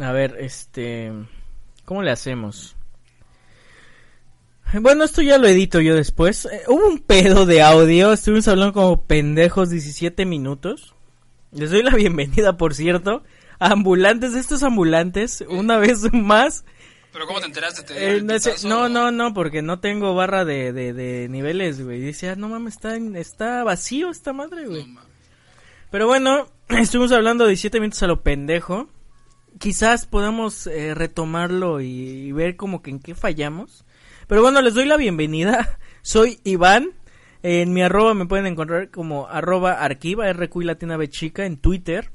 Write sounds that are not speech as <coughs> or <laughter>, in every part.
A ver, este... ¿Cómo le hacemos? Bueno, esto ya lo edito yo después. Eh, hubo un pedo de audio, estuvimos hablando como pendejos 17 minutos. Les doy la <laughs> bienvenida, por cierto, a ambulantes, estos ambulantes, una vez más. ¿Pero cómo te enteraste? ¿Te Eh, no, no, no, no, porque no tengo barra de, de, de niveles, güey. Dice, ah, no mames, está, está vacío esta madre, güey. No. Pero bueno, <clears throat> estuvimos hablando 17 minutos a lo pendejo. Quizás podamos eh, retomarlo y, y ver como que en qué fallamos. Pero bueno, les doy la bienvenida. <laughs> Soy Iván. En mi arroba me pueden encontrar como arroba arquiva, RQ latina B chica en Twitter.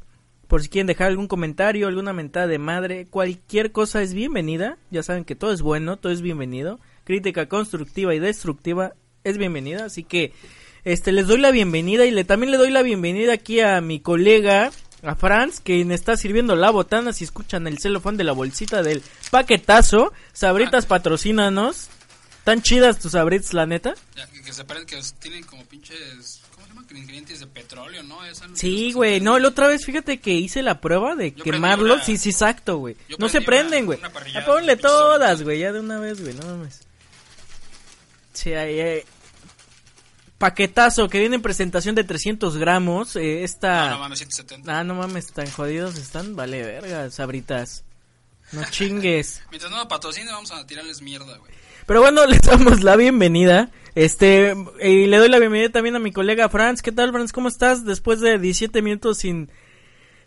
Por si quieren dejar algún comentario, alguna mentada de madre, cualquier cosa es bienvenida. Ya saben que todo es bueno, todo es bienvenido. Crítica constructiva y destructiva es bienvenida. Así que este les doy la bienvenida y le también le doy la bienvenida aquí a mi colega a Franz, quien está sirviendo la botana. Si escuchan el celofán de la bolsita del paquetazo, Sabritas patrocínanos. Tan chidas tus Sabritas, la neta. Ya, que, que se parece que tienen como pinches. ¿Cómo se llama? Que Ingredientes de petróleo, ¿no? Sí, güey, no, la otra vez fíjate que hice la prueba de una- Sí, sí, exacto, güey. No se prenden, güey. parrillada ponle todas, güey, ya de una vez, güey, no mames. Sí, ahí, ahí. Paquetazo que viene en presentación de 300 gramos. Eh, esta. No, no mames, 170. Ah, no mames, tan jodidos están. Vale, verga, sabritas. No chingues. <laughs> Mientras no patrocine, vamos a tirarles mierda, güey. Pero bueno, <laughs> les damos la bienvenida. Este, y le doy la bienvenida también a mi colega Franz. ¿Qué tal, Franz? ¿Cómo estás? Después de 17 minutos sin,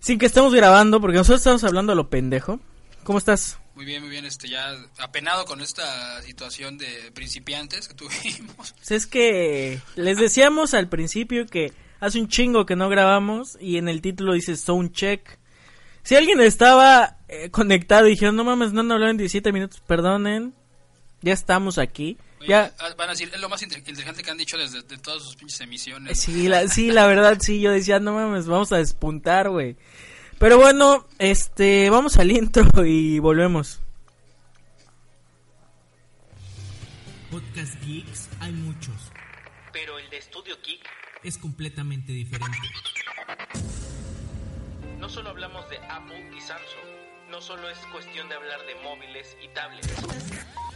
sin que estemos grabando, porque nosotros estamos hablando a lo pendejo. ¿Cómo estás? Muy bien, muy bien. Este, ya apenado con esta situación de principiantes que tuvimos. Es que les decíamos al principio que hace un chingo que no grabamos y en el título dice Sound Check. Si alguien estaba eh, conectado y dijeron, no mames, no han hablado en 17 minutos, perdonen, ya estamos aquí. Oye, Ya, ah, Van a decir, es lo más inte- inteligente que han dicho desde de todas sus pinches emisiones. Sí, la, sí, la verdad, sí, yo decía, no mames, vamos a despuntar, güey. Pero bueno, este, vamos al <laughs> intro y volvemos. Podcast Geeks hay muchos. Pero el de Estudio Kick, Es completamente diferente. no solo hablamos de Apple y Samsung, no solo es cuestión de hablar de móviles y tablets.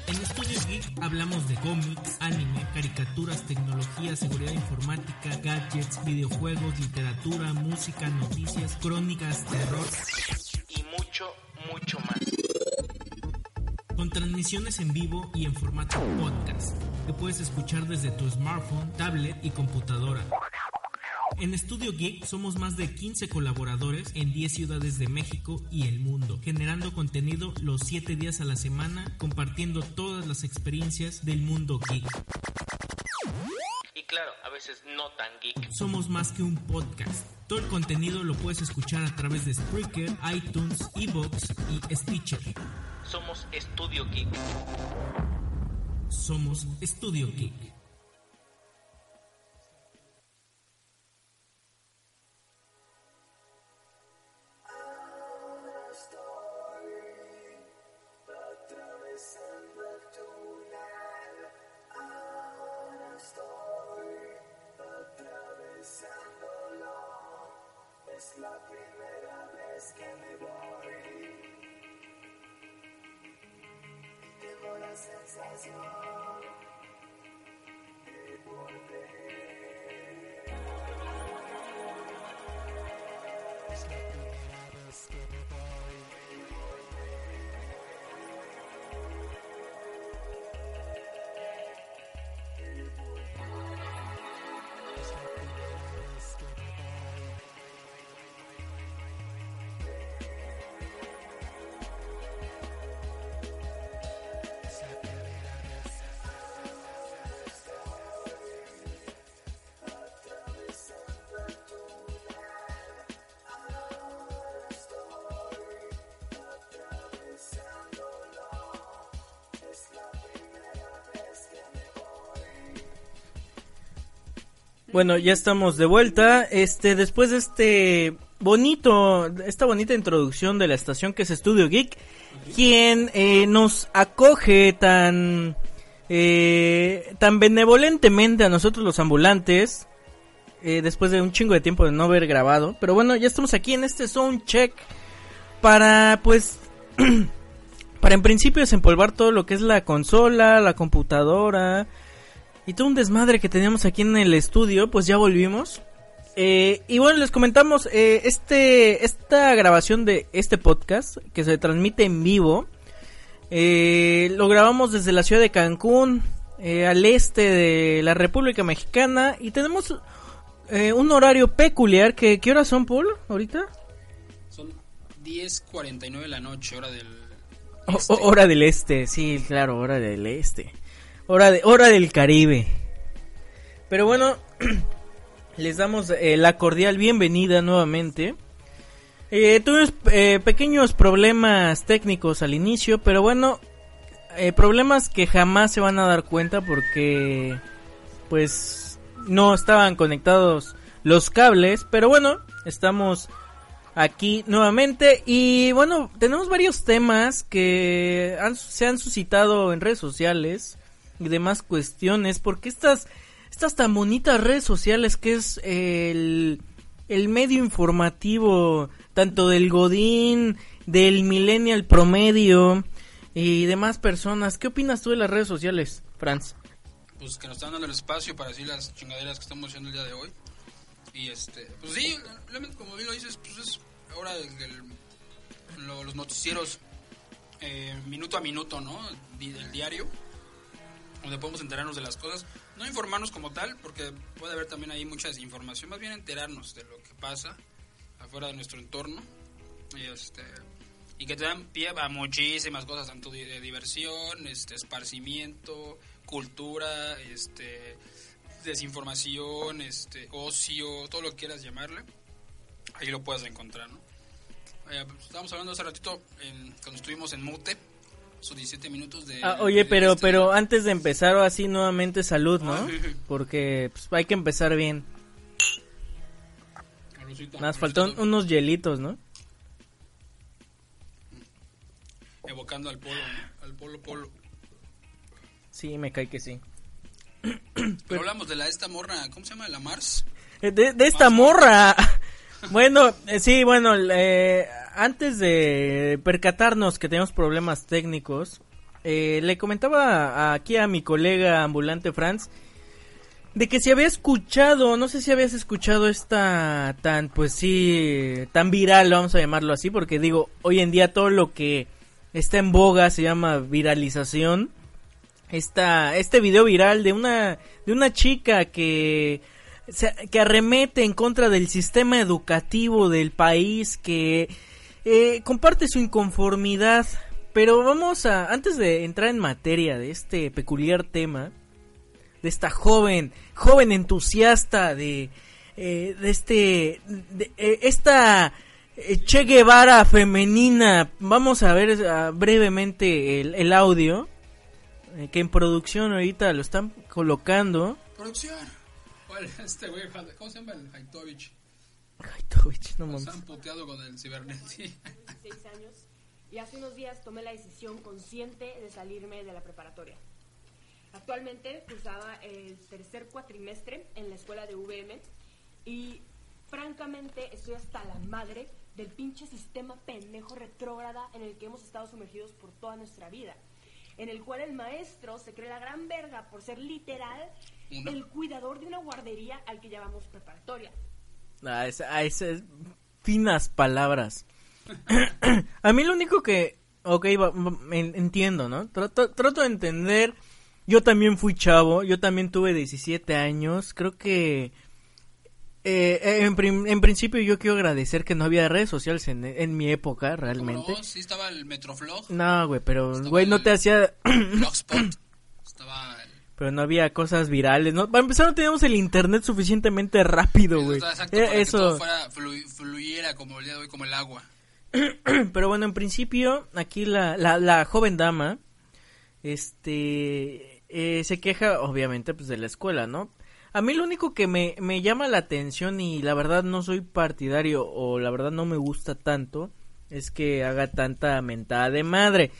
En Estudio Geek hablamos de cómics, anime, caricaturas, tecnología, seguridad informática, gadgets, videojuegos, literatura, música, noticias, crónicas, terror, Y mucho, mucho más. con transmisiones en vivo y en formato podcast, que puedes escuchar desde tu smartphone, tablet y computadora. En Estudio Geek somos más de 15 colaboradores en 10 ciudades de México y el mundo, generando contenido los 7 días a la semana, compartiendo todas las experiencias del mundo geek. Y claro, a veces no tan geek. Somos más que un podcast. Todo el contenido lo puedes escuchar a través de Spreaker, iTunes, Evox y Stitcher. Somos Estudio Geek. Somos Estudio Geek. Bueno, ya estamos de vuelta. Este, después de este bonito, esta bonita introducción de la estación que es Estudio Geek, quien eh, nos acoge tan, eh, tan benevolentemente a nosotros los ambulantes, eh, después de un chingo de tiempo de no haber grabado. Pero bueno, ya estamos aquí en este Sound Check para, pues, <clears throat> para en principio desempolvar todo lo que es la consola, la computadora y todo un desmadre que teníamos aquí en el estudio, pues ya volvimos. Eh, y bueno, les comentamos, eh, este, esta grabación de este podcast, que se transmite en vivo, eh, lo grabamos desde la ciudad de Cancún, al este de la República Mexicana, y tenemos un horario peculiar, que, ¿qué horas son, Paul, ahorita? Son 10.49 de la noche, hora del... Este. hora del este, sí, claro, hora del este. Hora, de, hora del Caribe. Pero bueno... <clears throat> les damos eh, la cordial bienvenida nuevamente. Eh, tuvimos eh, pequeños problemas técnicos al inicio, pero bueno, eh, problemas que jamás se van a dar cuenta porque pues no estaban conectados los cables, pero bueno, estamos aquí nuevamente y bueno, tenemos varios temas que se han suscitado en redes sociales demás cuestiones porque estas estas tan bonitas redes sociales que es el, el medio informativo tanto del Godín, del Millennial Promedio y demás personas. ¿Qué opinas tú de las redes sociales, Franz? Pues que nos están dando el espacio para decir las chingaderas que estamos haciendo el día de hoy. Y este, pues sí, como bien lo dices, pues es ahora los noticieros eh, minuto a minuto, ¿no? Del diario, donde podemos enterarnos de las cosas no informarnos como tal, porque puede haber también ahí mucha desinformación, más bien enterarnos de lo que pasa afuera de nuestro entorno. Y, este, y que te dan pie a muchísimas cosas, tanto de diversión, este, esparcimiento, cultura, este, desinformación, este, ocio, todo lo que quieras llamarle. Ahí lo puedes encontrar, ¿no? Eh, pues, estábamos hablando hace ratito cuando estuvimos en Mute sus 17 minutos de... Ah, oye, pero, pero antes de empezar así nuevamente salud, ¿no? Ah, <laughs> Porque pues, hay que empezar bien. Nos faltan unos hielitos, ¿no? Evocando al polo, al polo polo. Sí, me cae que sí. Pero, hablamos de la esta morra, ¿cómo se llama? ¿La Mars? Eh, de, de esta morra. Bueno, eh, sí, bueno, eh, antes de percatarnos que tenemos problemas técnicos, eh, le comentaba aquí a mi colega ambulante Franz de que si había escuchado, no sé si habías escuchado esta tan, pues sí, tan viral, vamos a llamarlo así, porque digo, hoy en día todo lo que está en boga se llama viralización. Esta, este video viral de una, de una chica que, que arremete en contra del sistema educativo del país, que eh, comparte su inconformidad, pero vamos a, antes de entrar en materia de este peculiar tema, de esta joven, joven entusiasta de, eh, de este, eh, esta Che Guevara femenina, vamos a ver brevemente el, el audio, que en producción ahorita lo están colocando. Producción. Este ¿Cómo se llama el Haitovich? no Nos han puteado con el cibernético. años y hace unos días tomé la decisión consciente de salirme de la preparatoria. Actualmente cursaba el tercer cuatrimestre en la escuela de VM y francamente estoy hasta la madre del pinche sistema pendejo retrógrada en el que hemos estado sumergidos por toda nuestra vida. En el cual el maestro se cree la gran verga por ser literal el cuidador de una guardería al que llamamos preparatoria. A, esas finas palabras. <clears throat> a mí lo único que... Ok, entiendo, ¿no? Trato, trato de entender. Yo también fui chavo, yo también tuve 17 años. Creo que... Eh, en, principio yo quiero agradecer que no había redes sociales en, mi época, realmente. No? Sí estaba el Metroflog. No, güey, pero, güey, no te hacía... <clears throat> estaba pero no había cosas virales. ¿no? Para empezar, no teníamos el internet suficientemente rápido, güey. Exacto, eh, eso. Que fluyera como el día de hoy, como el agua. <clears throat> Pero bueno, en principio, aquí la, la, la joven dama, este, eh, se queja, obviamente, pues de la escuela, ¿no? A mí lo único que me, me llama la atención y la verdad no soy partidario o la verdad no me gusta tanto es que haga tanta mentada de madre.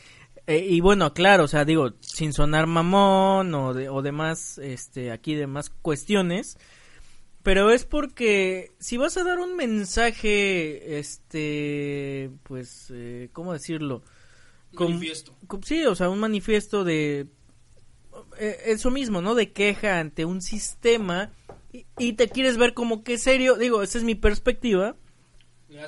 Eh, y bueno, claro, o sea, digo, sin sonar mamón o, de, o demás, este, aquí demás cuestiones, pero es porque si vas a dar un mensaje, este, pues, eh, ¿cómo decirlo? con- Manifiesto. con- sí, o sea, un manifiesto de eh, eso mismo, ¿no? De queja ante un sistema y, y te quieres ver como que serio, digo, esa es mi perspectiva.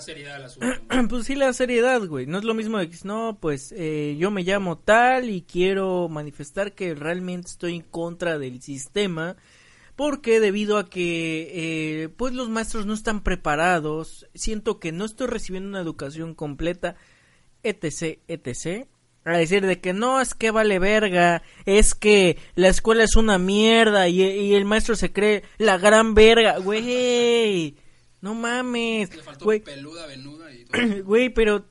Seriedad al asunto. <clears throat> Pues sí, la seriedad, güey. No es lo mismo de que, no, pues eh, yo me llamo tal y quiero manifestar que realmente estoy en contra del sistema. Porque debido a que, eh, pues los maestros no están preparados, siento que no estoy recibiendo una educación completa, etc, etc. A decir de que no, es que vale verga, es que la escuela es una mierda y, y el maestro se cree la gran verga, güey. No mames, Le faltó güey. peluda, venuda y todo. <clears throat> Güey, pero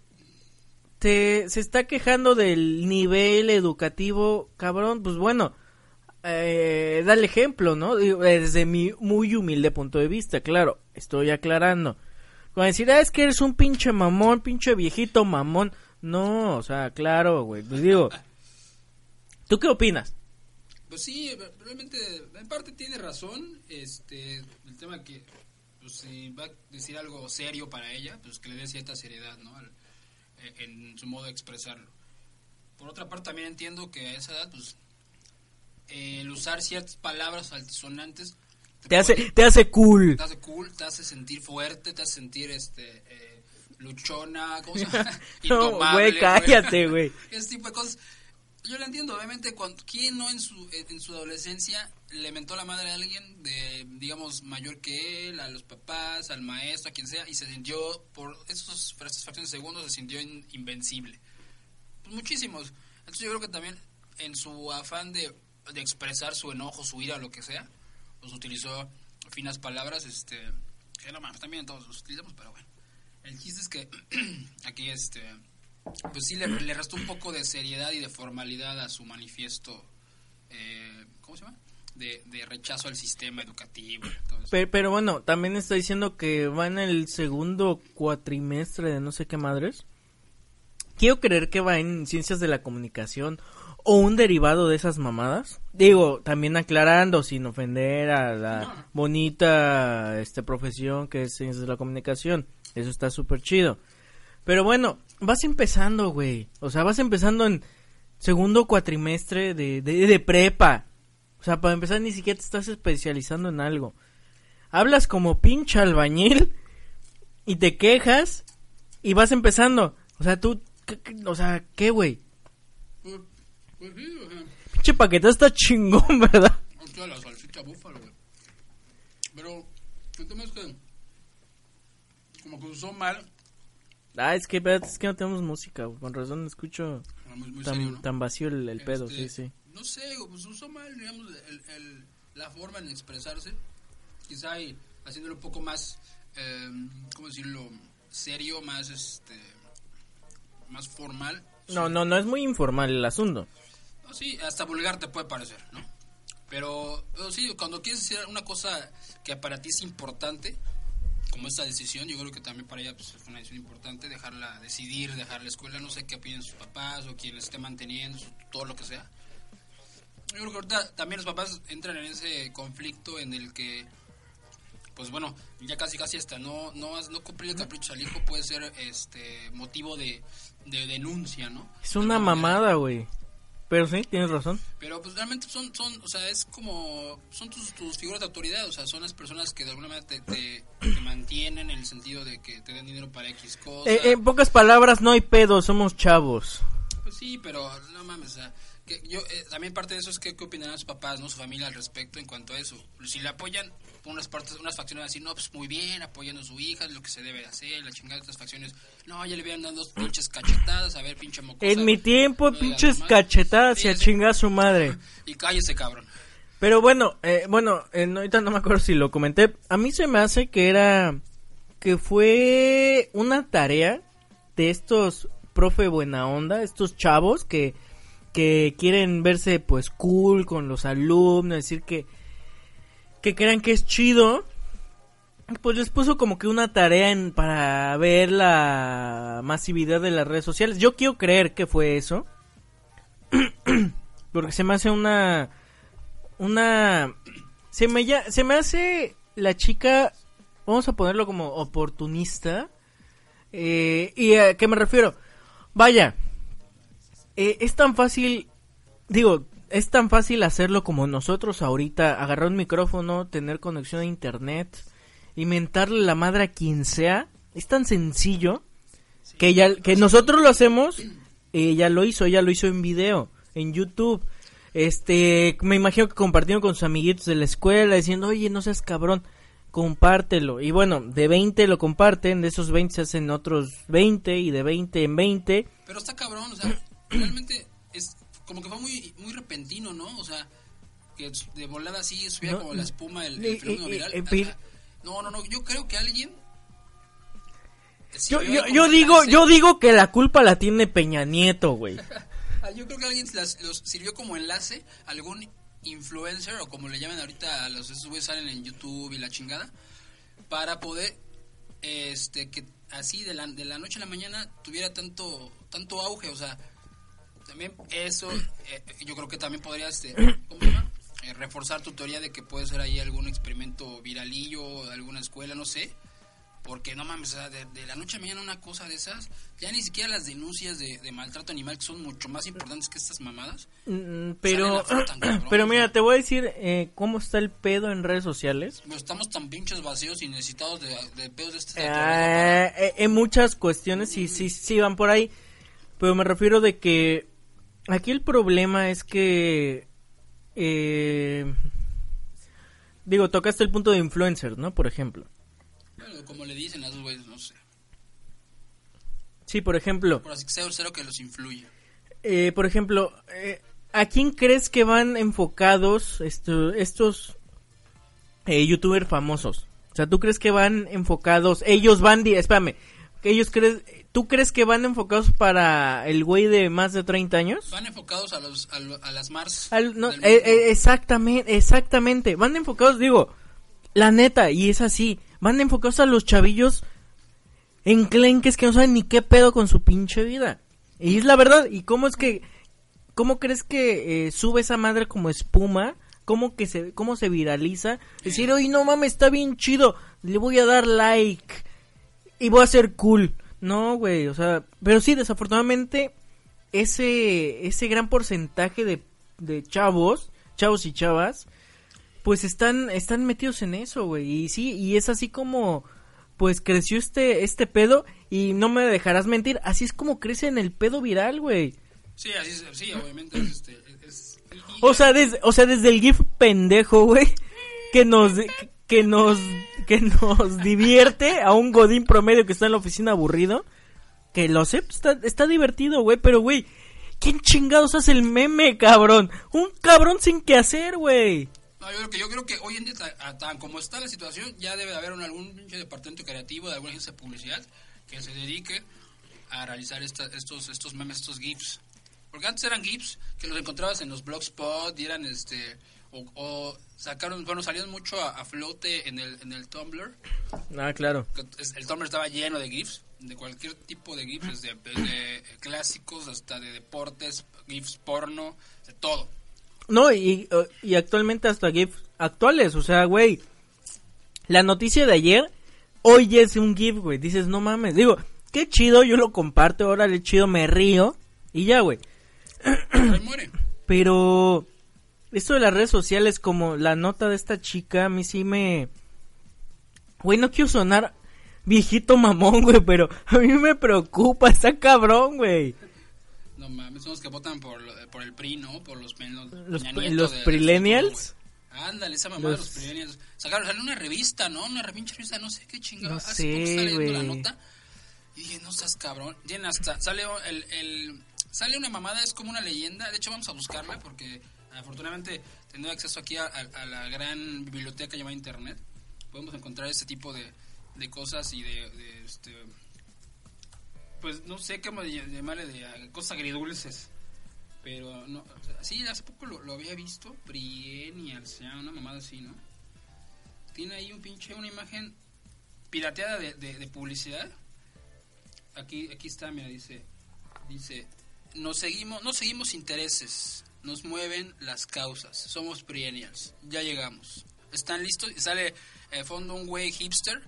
te, se está quejando del nivel educativo, cabrón. Pues bueno, eh, dale ejemplo, ¿no? Desde mi muy humilde punto de vista, claro, estoy aclarando. Cuando decir, ah, es que eres un pinche mamón, pinche viejito mamón. No, o sea, claro, güey. Pues digo, <laughs> ¿tú qué opinas? Pues sí, realmente en parte tiene razón. Este, el tema que pues, si va a decir algo serio para ella, pues que le dé cierta seriedad, ¿no? Al- eh, en su modo de expresarlo. Por otra parte, también entiendo que a esa edad, pues, eh, el usar ciertas palabras altisonantes Te hace, te hace cool. te hace cool, te hace sentir fuerte, te hace sentir este eh, luchona, ¿cómo se llama? <laughs> No, güey, cállate, güey. <laughs> Ese tipo de cosas. Yo lo entiendo, obviamente, cuando, ¿quién no en su, en su adolescencia le mentó la madre a alguien de, digamos, mayor que él, a los papás, al maestro, a quien sea, y se sintió, por esos, fracciones de segundos, se sintió in- invencible? Pues muchísimos. Entonces yo creo que también en su afán de, de expresar su enojo, su ira, lo que sea, pues utilizó finas palabras, este, que no mames, también todos los utilizamos, pero bueno. El chiste es que <clears throat> aquí, este, pues sí le, le restó un poco de seriedad y de formalidad a su manifiesto, eh, ¿cómo se llama? De, de rechazo al sistema educativo. pero bueno, también está diciendo que va en el segundo cuatrimestre de no sé qué madres. Quiero creer que va en ciencias de la comunicación o un derivado de esas mamadas. Digo, también aclarando sin ofender a la bonita este profesión que es ciencias de la comunicación. Eso está súper chido. Pero bueno, vas empezando, güey. O sea, vas empezando en segundo cuatrimestre de, de, de prepa. O sea, para empezar ni siquiera te estás especializando en algo. Hablas como pinche albañil y te quejas y vas empezando. O sea, tú, ¿qué- qué- o sea, ¿qué, güey? Pues, pues sí, o sea, Pinche paquete está chingón, <laughs> ¿verdad? la salchicha búfalo, güey. Pero el tema es que, como que usó mal, Ah, es que, es que no tenemos música. Con razón escucho muy tan, serio, ¿no? tan vacío el, el pedo, Este, sí, sí. No sé, pues usó mal, digamos, el, el- la forma en expresarse. Quizá y haciéndolo un poco más, eh, ¿cómo decirlo? Serio, más, este, más formal. No, no, no es muy informal el asunto. No, sí, hasta vulgar te puede parecer, ¿no? Pero, pero sí, cuando quieres decir una cosa que para ti es importante, como esta decisión, yo creo que también para ella pues, fue una decisión importante, dejarla decidir, dejar la escuela, no sé qué opinen sus papás o quien la esté manteniendo, todo lo que sea. Yo creo que ahorita también los papás entran en ese conflicto en el que, pues bueno, ya casi casi hasta no no, no cumplir el capricho al hijo puede ser este motivo de, de denuncia, ¿no? Es una mamada, güey. Pero sí, tienes razón. pero pues realmente son, son o sea, es como, son tus, tus figuras de autoridad, o sea, son las personas que de alguna manera te, te, te mantienen en el sentido de que te den dinero para X cosa. Eh, en pocas palabras, no hay pedo, somos chavos. Pues sí, pero no mames, o sea, que yo, eh, también parte de eso es que qué opinarán sus papás, no su familia al respecto en cuanto a eso. Si le apoyan, unas partes, unas facciones así, no, pues muy bien, apoyando a su hija, es lo que se debe de hacer, la chingada de otras facciones, no, ya le habían dado dos pinches cachetadas, a ver, pinche mocosa. En mi tiempo, no pinches cachetadas Sí, y a chingar a su madre. <laughs> Y cállese, cabrón. Pero bueno, eh, bueno, eh, ahorita no me acuerdo si lo comenté. A mí se me hace que era que fue una tarea de estos profe buena onda, estos chavos que que quieren verse pues cool con los alumnos, decir que que crean que es chido. Pues les puso como que una tarea en, para ver la masividad de las redes sociales. Yo quiero creer que fue eso. <clears throat> Porque se me hace una una se me se me hace la chica vamos a ponerlo como oportunista eh, y a qué me refiero vaya eh, es tan fácil, digo, es tan fácil hacerlo como nosotros ahorita, agarrar un micrófono, tener conexión a internet y mentarle la madre a quien sea. Es tan sencillo que ya, que nosotros lo hacemos, ella lo hizo, ella lo hizo en video, en YouTube. Este, me imagino que compartieron con sus amiguitos de la escuela diciendo, oye, no seas cabrón, compártelo. Y bueno, de 20 lo comparten, de esos 20 se hacen otros 20 y de 20 en 20. Pero está cabrón, o sea, repentino, ¿no? O sea, que de volada así subía No, como la espuma el, el fenómeno viral. no, no, no, yo creo que alguien... Yo, yo, yo digo, yo digo que la culpa la tiene Peña Nieto, güey. <laughs> Ah, Yo creo que alguien las- los sirvió como enlace, algún influencer o como le llaman ahorita a los esos güeyes salen en YouTube y la chingada, para poder este que así de la, de la noche a la mañana tuviera tanto tanto auge, o sea, también eso eh, yo creo que también podría este <clears throat> ¿cómo se llama? Eh, reforzar tu teoría de que puede ser ahí algún experimento viralillo de alguna escuela, no sé. Porque no mames, o sea, de, de la noche a mañana una cosa de esas, ya ni siquiera las denuncias de, de maltrato animal que son mucho más importantes que estas mamadas. Mm, Pero, fruta, cabrón. <clears throat> pero mira, te voy a decir eh, cómo está el pedo en redes sociales. Pero estamos tan pinches vacíos y necesitados de, de pedos de este Eh, eh, en muchas cuestiones sí, sí, sí van por ahí. Pero me refiero de que aquí el problema es que... eh, digo, tocaste el punto de influencer, ¿no? Por ejemplo. Bueno, como le dicen a esos güeyes, no sé. Sí, por ejemplo. Por así que sea cero que los influya. Eh, por ejemplo, eh, ¿a quién crees que van enfocados esto- estos eh, youtubers famosos? O sea, ¿tú crees que van enfocados? Ellos van, di- espérame, ellos crees, ¿tú crees que van enfocados para el güey de más de 30 años? Van enfocados a los a, lo- a las Mars. Al- no, del eh, mundo. eh, exactamente, exactamente. Van enfocados, digo, la neta, y es así. Van enfocados a los chavillos enclenques que no saben ni qué pedo con su pinche vida. Y es la verdad. ¿Y cómo es que, cómo crees que eh, sube esa madre como espuma? ¿Cómo que se, cómo se viraliza? Decir, oye, no mames, está bien chido. Le voy a dar like. Y voy a ser cool. No, güey, o sea, pero sí, desafortunadamente, ese, ese gran porcentaje de, de chavos, chavos y chavas, pues están, están metidos en eso, güey. Y sí, y es así como, pues creció este, este pedo, y no me dejarás mentir, así es como crece en el pedo viral, güey. Sí, así es, sí, obviamente es este. es- O sea, desde, o sea, desde el GIF pendejo, güey, que nos, que nos, que nos <laughs> divierte a un godín promedio que está en la oficina aburrido, que lo sé, pues, está, divertido, güey, pero, güey, ¿quién chingados hace el meme, cabrón? Un cabrón sin que hacer, güey. No, yo creo que yo creo que hoy en día tan como está la situación ya debe de haber un, algún departamento creativo de alguna agencia de publicidad que se dedique a realizar esta- estos estos memes estos gifs porque antes eran gifs que los encontrabas en los blogspot y eran este o, o sacaron bueno salieron mucho a, a flote en el en el Tumblr Ah, claro. el Tumblr estaba lleno de GIFs, de cualquier tipo de GIFs, desde, desde clásicos hasta de deportes, GIFs porno, de todo. No, y, y actualmente hasta GIF actuales, o sea, güey, la noticia de ayer, hoy es un GIF, güey, dices, no mames, digo, qué chido, yo lo comparto, órale, chido, me río, y ya, güey, pero esto de las redes sociales, como la nota de esta chica, a mí sí me... Güey, no quiero sonar viejito mamón, güey, pero a mí me preocupa, está cabrón, güey. No mames, son los que votan por, por el PRI, ¿no? Por los, Los, los de-. Ándale, esa mamá de Los- los prillennials. Sacaron, salió una revista, ¿no? Una revista, no sé qué chingada. No Hace sé, poco estaba leyendo la nota. Y dije, no seas cabrón. Tienen hasta, sale el, el, sale una mamada, es como una leyenda. De hecho, vamos a buscarla porque afortunadamente teniendo acceso aquí a, la gran biblioteca llamada Internet, podemos encontrar este tipo de, de cosas y de, este, pues no sé cómo ll- llamarle, de cosas agridulces. Pero no, sea, sí, hace poco lo, había visto, Prienial, se llama una mamada así, ¿no? Tiene ahí un pinche, una imagen pirateada de, de, de publicidad. Aquí, aquí está, mira, dice, dice, nos seguimos, no seguimos intereses, nos mueven las causas, somos Prienials, ya llegamos. ¿Están listos? Y sale de fondo un güey hipster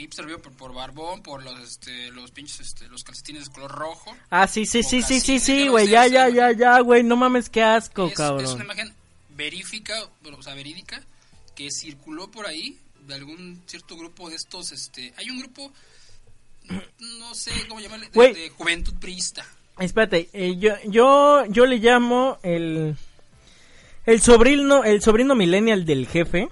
hipster vio por, por barbón, por los este, los pinches este, los calcetines de color rojo. Ah, sí, sí, sí, sí, sí, sí, güey. Ya, ya, ya, ya, güey. No mames, qué asco, es, cabrón. es una imagen verífica, bueno, o sea, verídica, que circuló por ahí de algún cierto grupo de estos, este, hay un grupo, no sé cómo llamarle, de juventud priista. Espérate, eh, yo, yo, yo le llamo el, el sobrino, el sobrino millennial del jefe,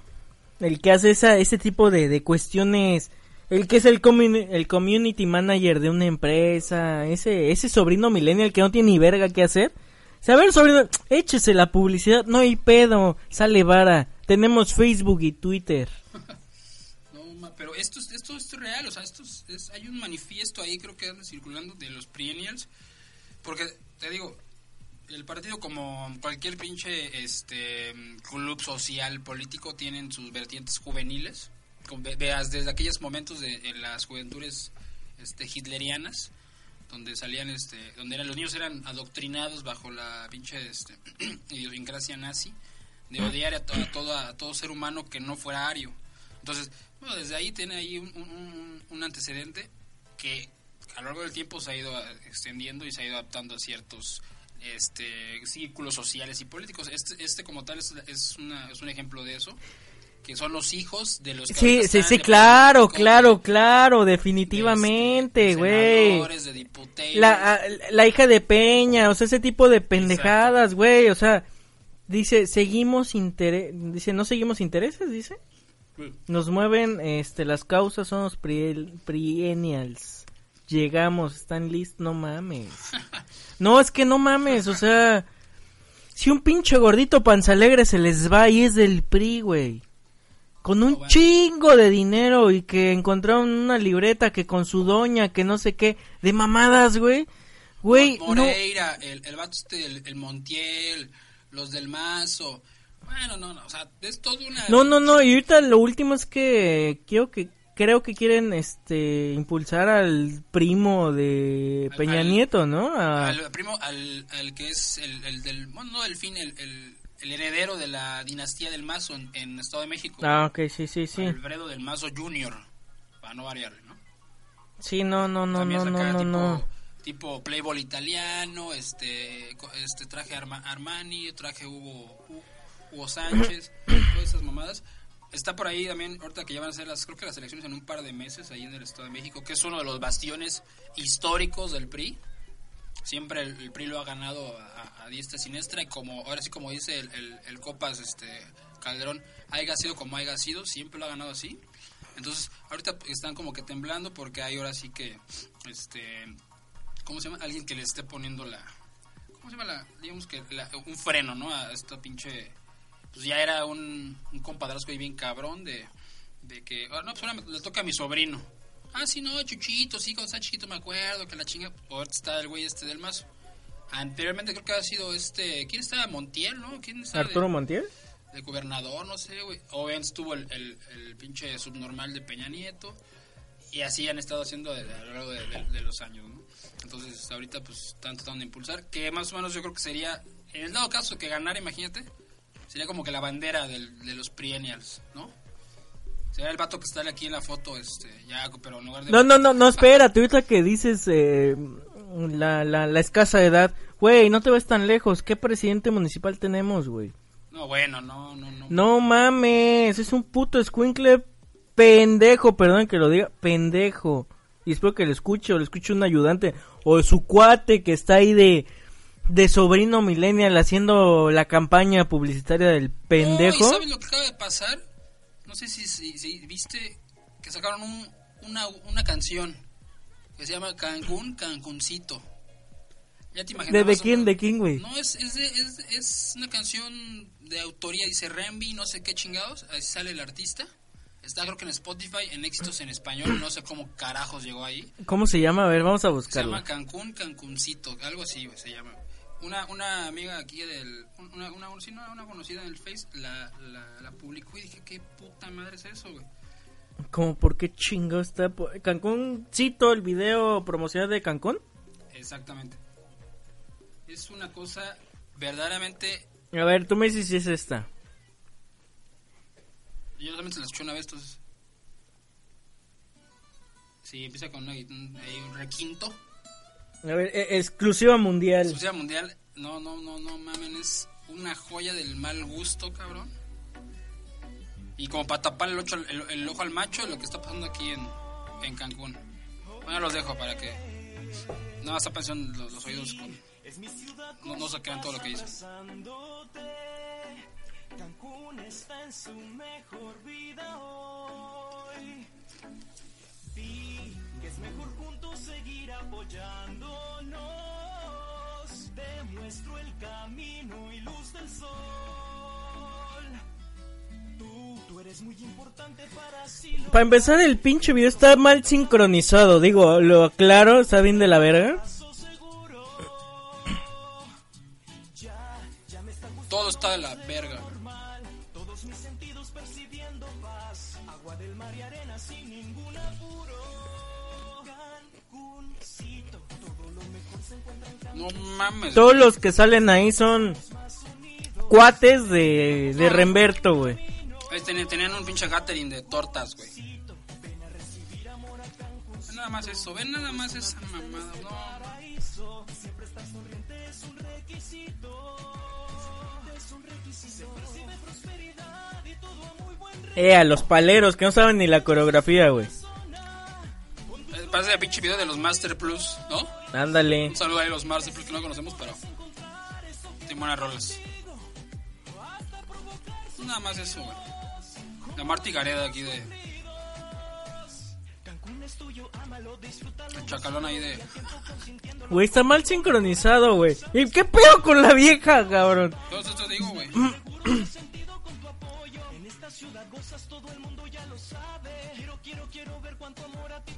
el que hace esa, ese tipo de, de cuestiones, el que es el, comuni- el community manager de una empresa, ese, ese sobrino millennial que no tiene ni verga que hacer. O sea, a ver, sobrino, échese la publicidad, no hay pedo, sale vara, tenemos Facebook y Twitter. No, pero esto, es- esto es real, o sea, esto es, hay un manifiesto ahí, creo que anda circulando de los Perennials, porque te digo, el partido como cualquier pinche este club social político tienen sus vertientes juveniles, veas desde aquellos momentos de las juventudes este hitlerianas donde salían este donde eran los niños eran adoctrinados bajo la pinche este <clears throat> idiosincrasia nazi de odiar a, to- a todo a todo ser humano que no fuera ario. Entonces bueno, desde ahí tiene ahí un, un- un- un antecedente que a lo largo del tiempo se ha ido eh, extendiendo y se ha ido adaptando a ciertos este círculos sociales y políticos este este como tal es, es, una- es un ejemplo de eso que son los hijos de los que Sí, sí, sí, claro, claro, claro, de, definitivamente, este, güey. de. La, a- la hija de Peña, o sea, ese tipo de pendejadas, güey, o sea, dice, seguimos interés, dice, no seguimos intereses, dice. Nos mueven, este, las causas son los priennials. Llegamos, están listos, no mames. No, es que no mames, o sea, si un pinche gordito panza alegre se les va y es del PRI, güey. Con un bueno. chingo de dinero y que encontraron una libreta que con su doña, que no sé qué, de mamadas, güey. Güey, no. Moreira, el, el vato este, el, el Montiel, los del Mazo. Bueno, no, no, o sea, es todo una... No, no, no, y ahorita lo último es que quiero que creo que quieren este impulsar al primo de Al- Peña al- Nieto, ¿no? A- Al primo, al, al que es el, el del... Bueno, no del fin, el, el, el heredero de la dinastía del Mazo en, en Estado de México. Ah, ok, sí, sí, sí. Alfredo del Mazo Junior, para no variarle, ¿no? Sí, no, no, no, También no, no, no, tipo, no. tipo playboy italiano, este, este traje Arma- Armani, traje Hugo, Hu- Hugo Sánchez, <coughs> todas esas mamadas. Está por ahí también, ahorita que ya van a ser las, creo que las elecciones en un par de meses ahí en el Estado de México, que es uno de los bastiones históricos del PRI. Siempre el, PRI lo ha ganado a, a diestra y siniestra y como, ahora sí como dice el, el, el Copas este, Calderón, haya sido como haya sido, siempre lo ha ganado así. Entonces, ahorita están como que temblando porque hay ahora sí que, este, ¿cómo se llama? Alguien que le esté poniendo la, ¿cómo se llama la, digamos que la- un freno, ¿no? A esta pinche, pues ya era un, un compadrazgo ahí bien cabrón de, de que, ah, no, pues ahora me- le toca a mi sobrino. Ah, sí, no, Chuchito, sí, cuando estaba chiquito me acuerdo que la chinga, ahorita está el güey este del mazo. Anteriormente creo que ha sido este, ¿quién estaba? Montiel, ¿no? ¿Quién estaba? de- Arturo Montiel. de gobernador, no sé, güey. Obviamente estuvo el, el, el pinche subnormal de Peña Nieto. Y así han estado haciendo a lo largo de, de- de los años, ¿no? Entonces, ahorita pues están tratando de impulsar. Que más o menos yo creo que sería, en el dado caso que ganara, imagínate, sería como que la bandera del- de los Perennials, ¿no? Sería el vato que está aquí en la foto, este, ya, pero en lugar de... No, no, no, no, espérate, ahorita que dices eh, la, la, la escasa edad. Güey, no te ves tan lejos. ¿Qué presidente municipal tenemos, güey? No, bueno, no, no, no. No mames, es un puto escuincle pendejo, perdón que lo diga, pendejo. Y espero que lo escuche o lo escuche un ayudante o su cuate que está ahí de, de sobrino millennial haciendo la campaña publicitaria del pendejo. ¿y sabes lo que acaba de pasar? No sé si, si, si viste que sacaron un- una, una canción que se llama Cancún, Cancuncito. Ya te imaginas. ¿De, quién, de quién, güey? No, es, es, de- es, es una canción de autoría, dice Rembi, no sé qué chingados. Ahí sale el artista. Está creo que en Spotify, en éxitos en español. No sé cómo carajos llegó ahí. ¿Cómo se llama? A ver, vamos a Se buscarlo. llama Cancún, Cancuncito, algo así güey, se llama. Una, una amiga aquí del. Una, una, una conocida en el Face la, la, la publicó y dije, ¿qué puta madre es eso, güey? ¿Cómo por qué chingo está? Cancún, cito el video promocional de Cancún. Exactamente. Es una cosa verdaderamente. A ver, tú me dices si es esta. Yo solamente la escuché una vez, entonces. Sí, empieza con ahí un requinto. A ver, e- exclusiva mundial. Exclusiva mundial. No, no, no, no mamen, es una joya del mal gusto, cabrón. Y como para tapar el, ocho- el- el ojo al macho, lo que está pasando aquí en, en Cancún. Bueno, los dejo para que. Nada más tapen los, los oídos con. No, no se crean todo lo que dicen. Cancún está en su mejor vida hoy. Apoyándonos. Te muestro el camino y luz del sol. Tú, tú eres muy importante para así lo Para empezar, el pinche video está mal sincronizado. Digo, lo aclaro, está bien de la verga. Todo está de la verga. Mames. Todos los que salen ahí son cuates de, de Remberto, güey. Tenían, tenían un pinche gathering de tortas, güey. Nada más eso, ven nada más esa mamada. No. Eh, a los paleros que no saben ni la coreografía, güey. Parece el pinche video de los Master Plus, ¿no? Ándale. Un saludo ahí a los Master Plus que no conocemos, pero. Tienen buenas rolas. Nada más eso, güey. La Marty Gareda aquí de. El chacalón ahí de. Güey, está mal sincronizado, güey. ¿Y qué pedo con la vieja, cabrón? Todo esto te digo, güey. No mames, cabrón. No,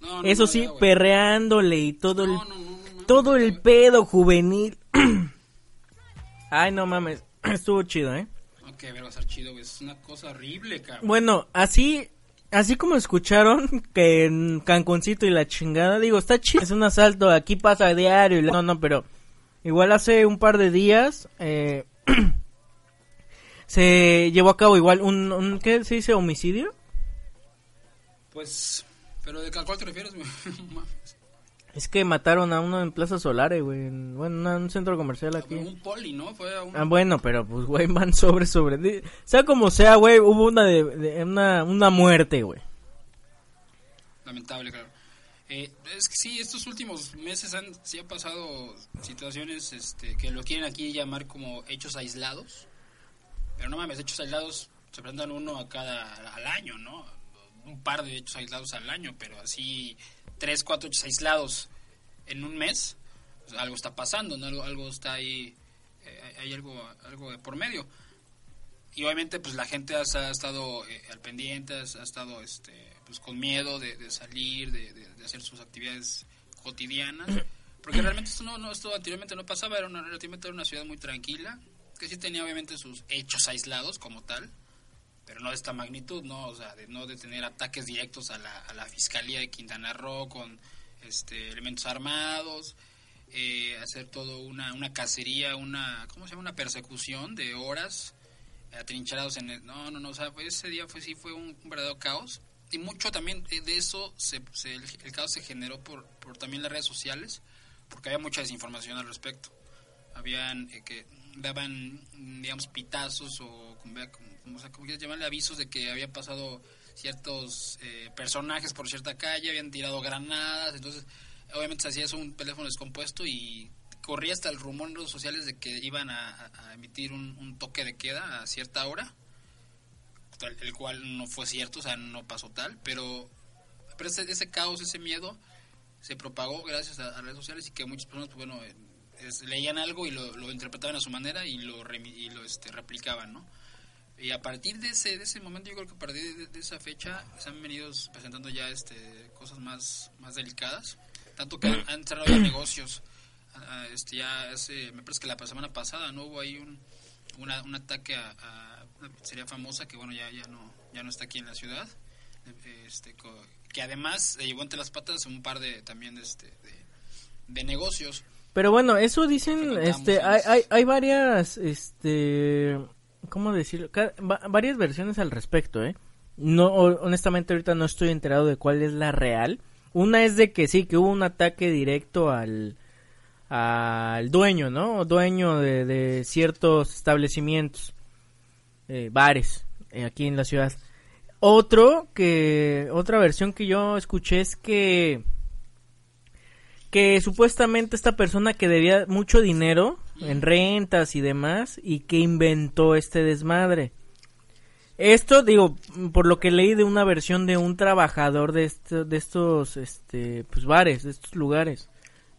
no, Eso no, sí, ya, güey. perreándole y todo el, No, no, no, no mames, todo el güey. pedo juvenil. <clears throat> Ay, no mames. <clears throat> Estuvo chido, ¿eh? No, que ver, va a ser chido, güey. Es una cosa horrible, cabrón. Bueno, así, así como escucharon <laughs> que en Canconcito y la chingada, digo, está chido. Es un asalto, aquí pasa a diario. y la- No, no, pero igual hace un par de días eh, <clears throat> se llevó a cabo igual un, un, ¿qué se dice? ¿Homicidio? Pues. ¿Pero de cuál te refieres. <laughs> Es que mataron a uno en Plaza Solare, güey. en- Bueno, una- un centro comercial aquí. Un poli, ¿no? Fue a un. Ah, bueno, pero pues, güey, <laughs> van sobre, sobre. Sea como sea, güey, hubo una, de, de- una, una muerte, güey. Lamentable, claro. Eh, es que sí, estos últimos meses han, sí han pasado situaciones este, que lo quieren aquí llamar como hechos aislados. Pero no mames, hechos aislados se presentan uno a cada al año, ¿no? Un par de hechos aislados al año, pero así tres, cuatro hechos aislados en un mes, pues, algo está pasando, ¿no? Algo, algo está ahí, eh, hay algo, algo de por medio. Y obviamente pues la gente ha, ha estado eh, al pendiente, ha, ha estado este, pues con miedo de, de salir, de, hacer sus actividades cotidianas. Porque realmente esto, no, no, esto anteriormente no pasaba, era una, era una ciudad muy tranquila, que sí tenía obviamente sus hechos aislados como tal, pero no de esta magnitud, ¿no? O sea, de no de tener ataques directos a la, a la Fiscalía de Quintana Roo con este, elementos armados, eh, hacer todo una, una cacería, una, ¿cómo se llama? Una persecución de horas atrincherados en el... No, no, no, o sea, ese día fue, sí fue un verdadero caos. Y mucho también de eso, se, se- el, el caos se generó por, por también las redes sociales, porque había mucha desinformación al respecto. Habían eh, que daban, digamos, pitazos o, como, como, como, quieras llamarle, avisos de que había pasado ciertos eh, personajes por cierta calle, habían tirado granadas, entonces obviamente se hacía eso un teléfono descompuesto y corría hasta el rumor en redes sociales de que iban a, emitir un toque de queda a cierta hora, tal- el cual no fue cierto, o sea, no pasó tal, pero, pero ese, ese caos, ese miedo se propagó gracias a, a redes sociales y que muchas personas, pues bueno, eh, es- leían algo y lo, lo interpretaban a su manera y lo, y lo este, replicaban, ¿no? Y a partir de ese, de ese momento, yo creo que a partir de, de esa fecha se han venido presentando ya este, cosas más, más delicadas. Tanto que han, han cerrado ya negocios. Ah, este, ya hace, me parece que la semana pasada no hubo ahí un, una- un ataque a, a una pizzería famosa que bueno ya, ya no ya no está aquí en la ciudad. Este, que además llevó entre las patas un par de también de, este, de, de negocios. Pero bueno, eso dicen, este, hay, hay, hay varias, este, ¿cómo decirlo? Varias versiones al respecto, ¿eh? No, ho- honestamente ahorita no estoy enterado de cuál es la real. Una es de que sí, que hubo un ataque directo al, al dueño, ¿no? Dueño de, de ciertos establecimientos, eh, bares, eh, aquí en la ciudad. Otro que, otra versión que yo escuché es que que supuestamente esta persona que debía mucho dinero en rentas y demás y que inventó este desmadre. Esto digo por lo que leí de una versión de un trabajador de esto- de estos este pues bares, de estos lugares.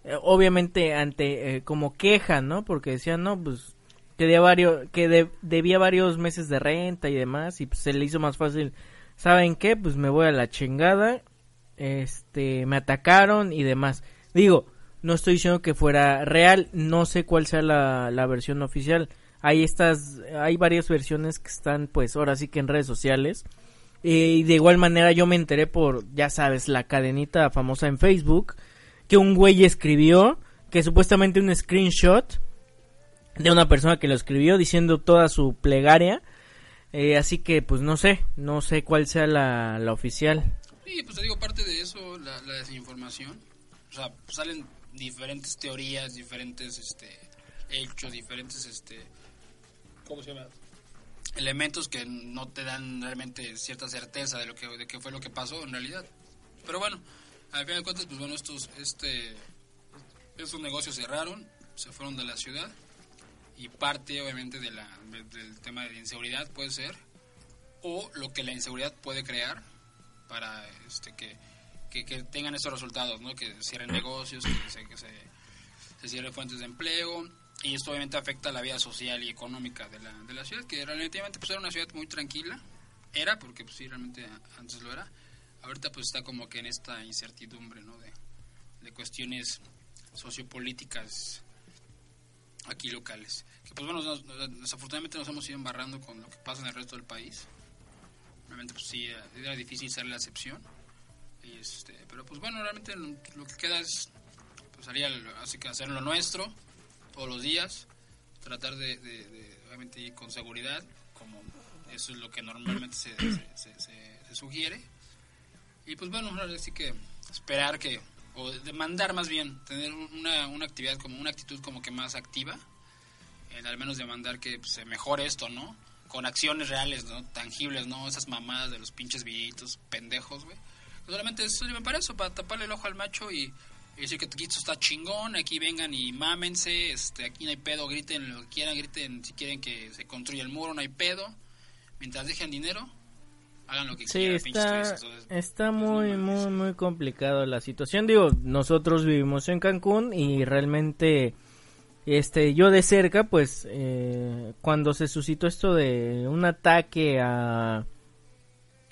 Eh, obviamente ante eh, como queja, ¿no? Porque decían, "No, pues que debía varios que de- debía varios meses de renta y demás y pues se le hizo más fácil. ¿Saben qué? Pues me voy a la chingada. Este, me atacaron y demás. Digo, no estoy diciendo que fuera real, no sé cuál sea la, la versión oficial. Hay estas, hay varias versiones que están, pues, ahora sí que en redes sociales. Y de igual manera yo me enteré por, ya sabes, la cadenita famosa en Facebook, que un güey escribió, que supuestamente un screenshot de una persona que lo escribió diciendo toda su plegaria. Eh, así que, pues, no sé, no sé cuál sea la, la oficial. Sí, pues te digo, parte de eso, la, desinformación. O sea, salen diferentes teorías, diferentes este, hechos, diferentes, este, ¿cómo se llama? Elementos que no te dan realmente cierta certeza de lo que de qué fue lo que pasó en realidad. Pero bueno, al final de cuentas, pues bueno, estos, este, estos negocios cerraron, se fueron de la ciudad y parte obviamente de la, del tema de inseguridad puede ser o lo que la inseguridad puede crear para este que, que, tengan estos resultados, ¿no? Que cierren negocios, que se, que se cierren fuentes de empleo y esto obviamente afecta la vida social y económica de la, de la ciudad, que relativamente pues era una ciudad muy tranquila, era porque pues sí, realmente antes lo era, ahorita pues está como que en esta incertidumbre, ¿no? De, de cuestiones sociopolíticas aquí locales. Que pues bueno, desafortunadamente nos hemos ido embarrando con lo que pasa en el resto del país. Realmente pues sí, era- era difícil ser la excepción. Y, este, pero pues bueno, realmente lo, que queda es pues salir al- así que hacer lo nuestro todos los días, tratar de, de- de, obviamente ir con seguridad, como eso es lo que normalmente se, se, se- se- sugiere. Y pues bueno, ahora sí que esperar que, o demandar más bien, tener una, una actividad como una actitud como que más activa, en al menos demandar que pues, se mejore esto, ¿no? Con acciones reales, ¿no? Tangibles, ¿no? Esas mamadas de los pinches villitos pendejos, güey. Pues, solamente eso sirve para eso, para taparle el ojo al macho y, decir que esto está chingón, aquí vengan y mámense, este, aquí no hay pedo, griten lo que quieran, griten si quieren que se construya el muro, no hay pedo. Mientras dejen dinero, hagan lo que Sí, quieran, está. Entonces, está pues, muy, muy, muy complicado la situación. Digo, nosotros vivimos en Cancún y realmente, este, yo de cerca, pues, eh, cuando se suscitó esto de un ataque a,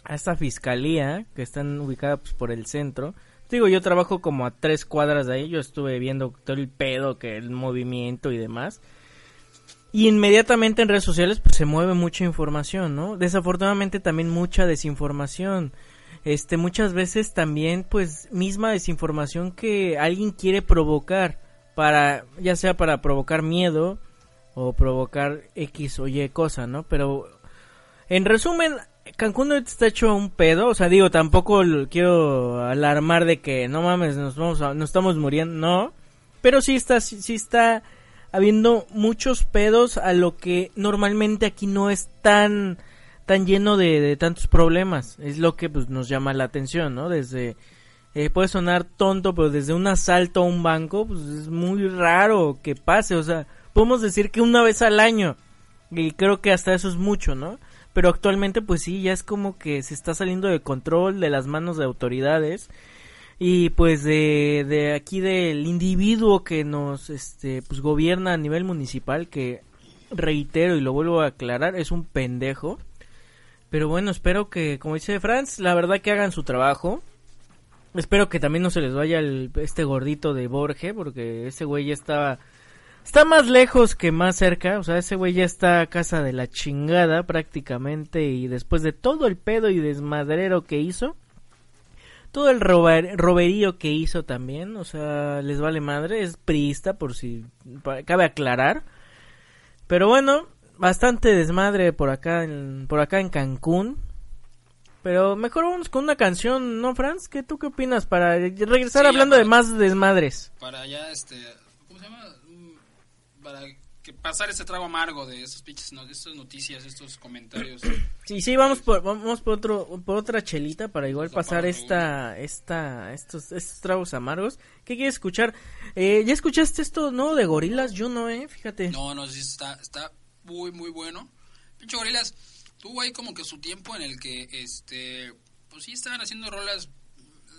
a esta fiscalía, que están ubicadas pues, por el centro, digo, yo trabajo como a tres cuadras de ahí, yo estuve viendo todo el pedo, que el movimiento y demás. Y inmediatamente en redes sociales pues se mueve mucha información, ¿no? Desafortunadamente también mucha desinformación. Este muchas veces también pues misma desinformación que alguien quiere provocar para ya sea para provocar miedo o provocar X o Y cosa, ¿no? Pero en resumen, Cancún ahorita está hecho un pedo, o sea, digo, tampoco quiero alarmar de que no mames, nos vamos a, nos estamos muriendo, no, pero sí está sí está habiendo muchos pedos a lo que normalmente aquí no es tan tan lleno de, tantos problemas, es lo que pues nos llama la atención, ¿no? Desde eh, puede sonar tonto, pero desde un asalto a un banco, pues es muy raro que pase, o sea, podemos decir que una vez al año, y creo que hasta eso es mucho, ¿no? Pero actualmente pues sí, ya es como que se está saliendo de control de las manos de autoridades y pues de, de aquí del individuo que nos este pues gobierna a nivel municipal que reitero y lo vuelvo a aclarar es un pendejo. Pero bueno espero que como dice Franz la verdad que hagan su trabajo. Espero que también no se les vaya el, este gordito de Borge porque ese güey ya estaba Está más lejos que más cerca, o sea, ese güey ya está a casa de la chingada prácticamente y después de todo el pedo y desmadrero que hizo, todo el roberío que hizo también, o sea, les vale madre, es priista por si cabe aclarar. Pero bueno, bastante desmadre por acá en, por acá en Cancún. Pero mejor vamos con una canción, ¿no, Franz? ¿Qué tú qué opinas para regresar Sí, hablando de más desmadres? Para ya, este, ¿cómo se llama? Mm, Para que pasar este trago amargo de estos pinches, no- estas noticias, estos comentarios. <clears throat> Sí, sí, vamos por vamos por otro por otra chelita para igual pasar esta esta estos estos tragos amargos. ¿Qué quieres escuchar? Eh, ¿ya escuchaste esto nuevo de Gorilas? Yo no, eh, fíjate. No, no, sí está, está muy, muy bueno. Pinche Gorilas tuvo ahí como que su tiempo en el que, este, pues sí estaban haciendo rolas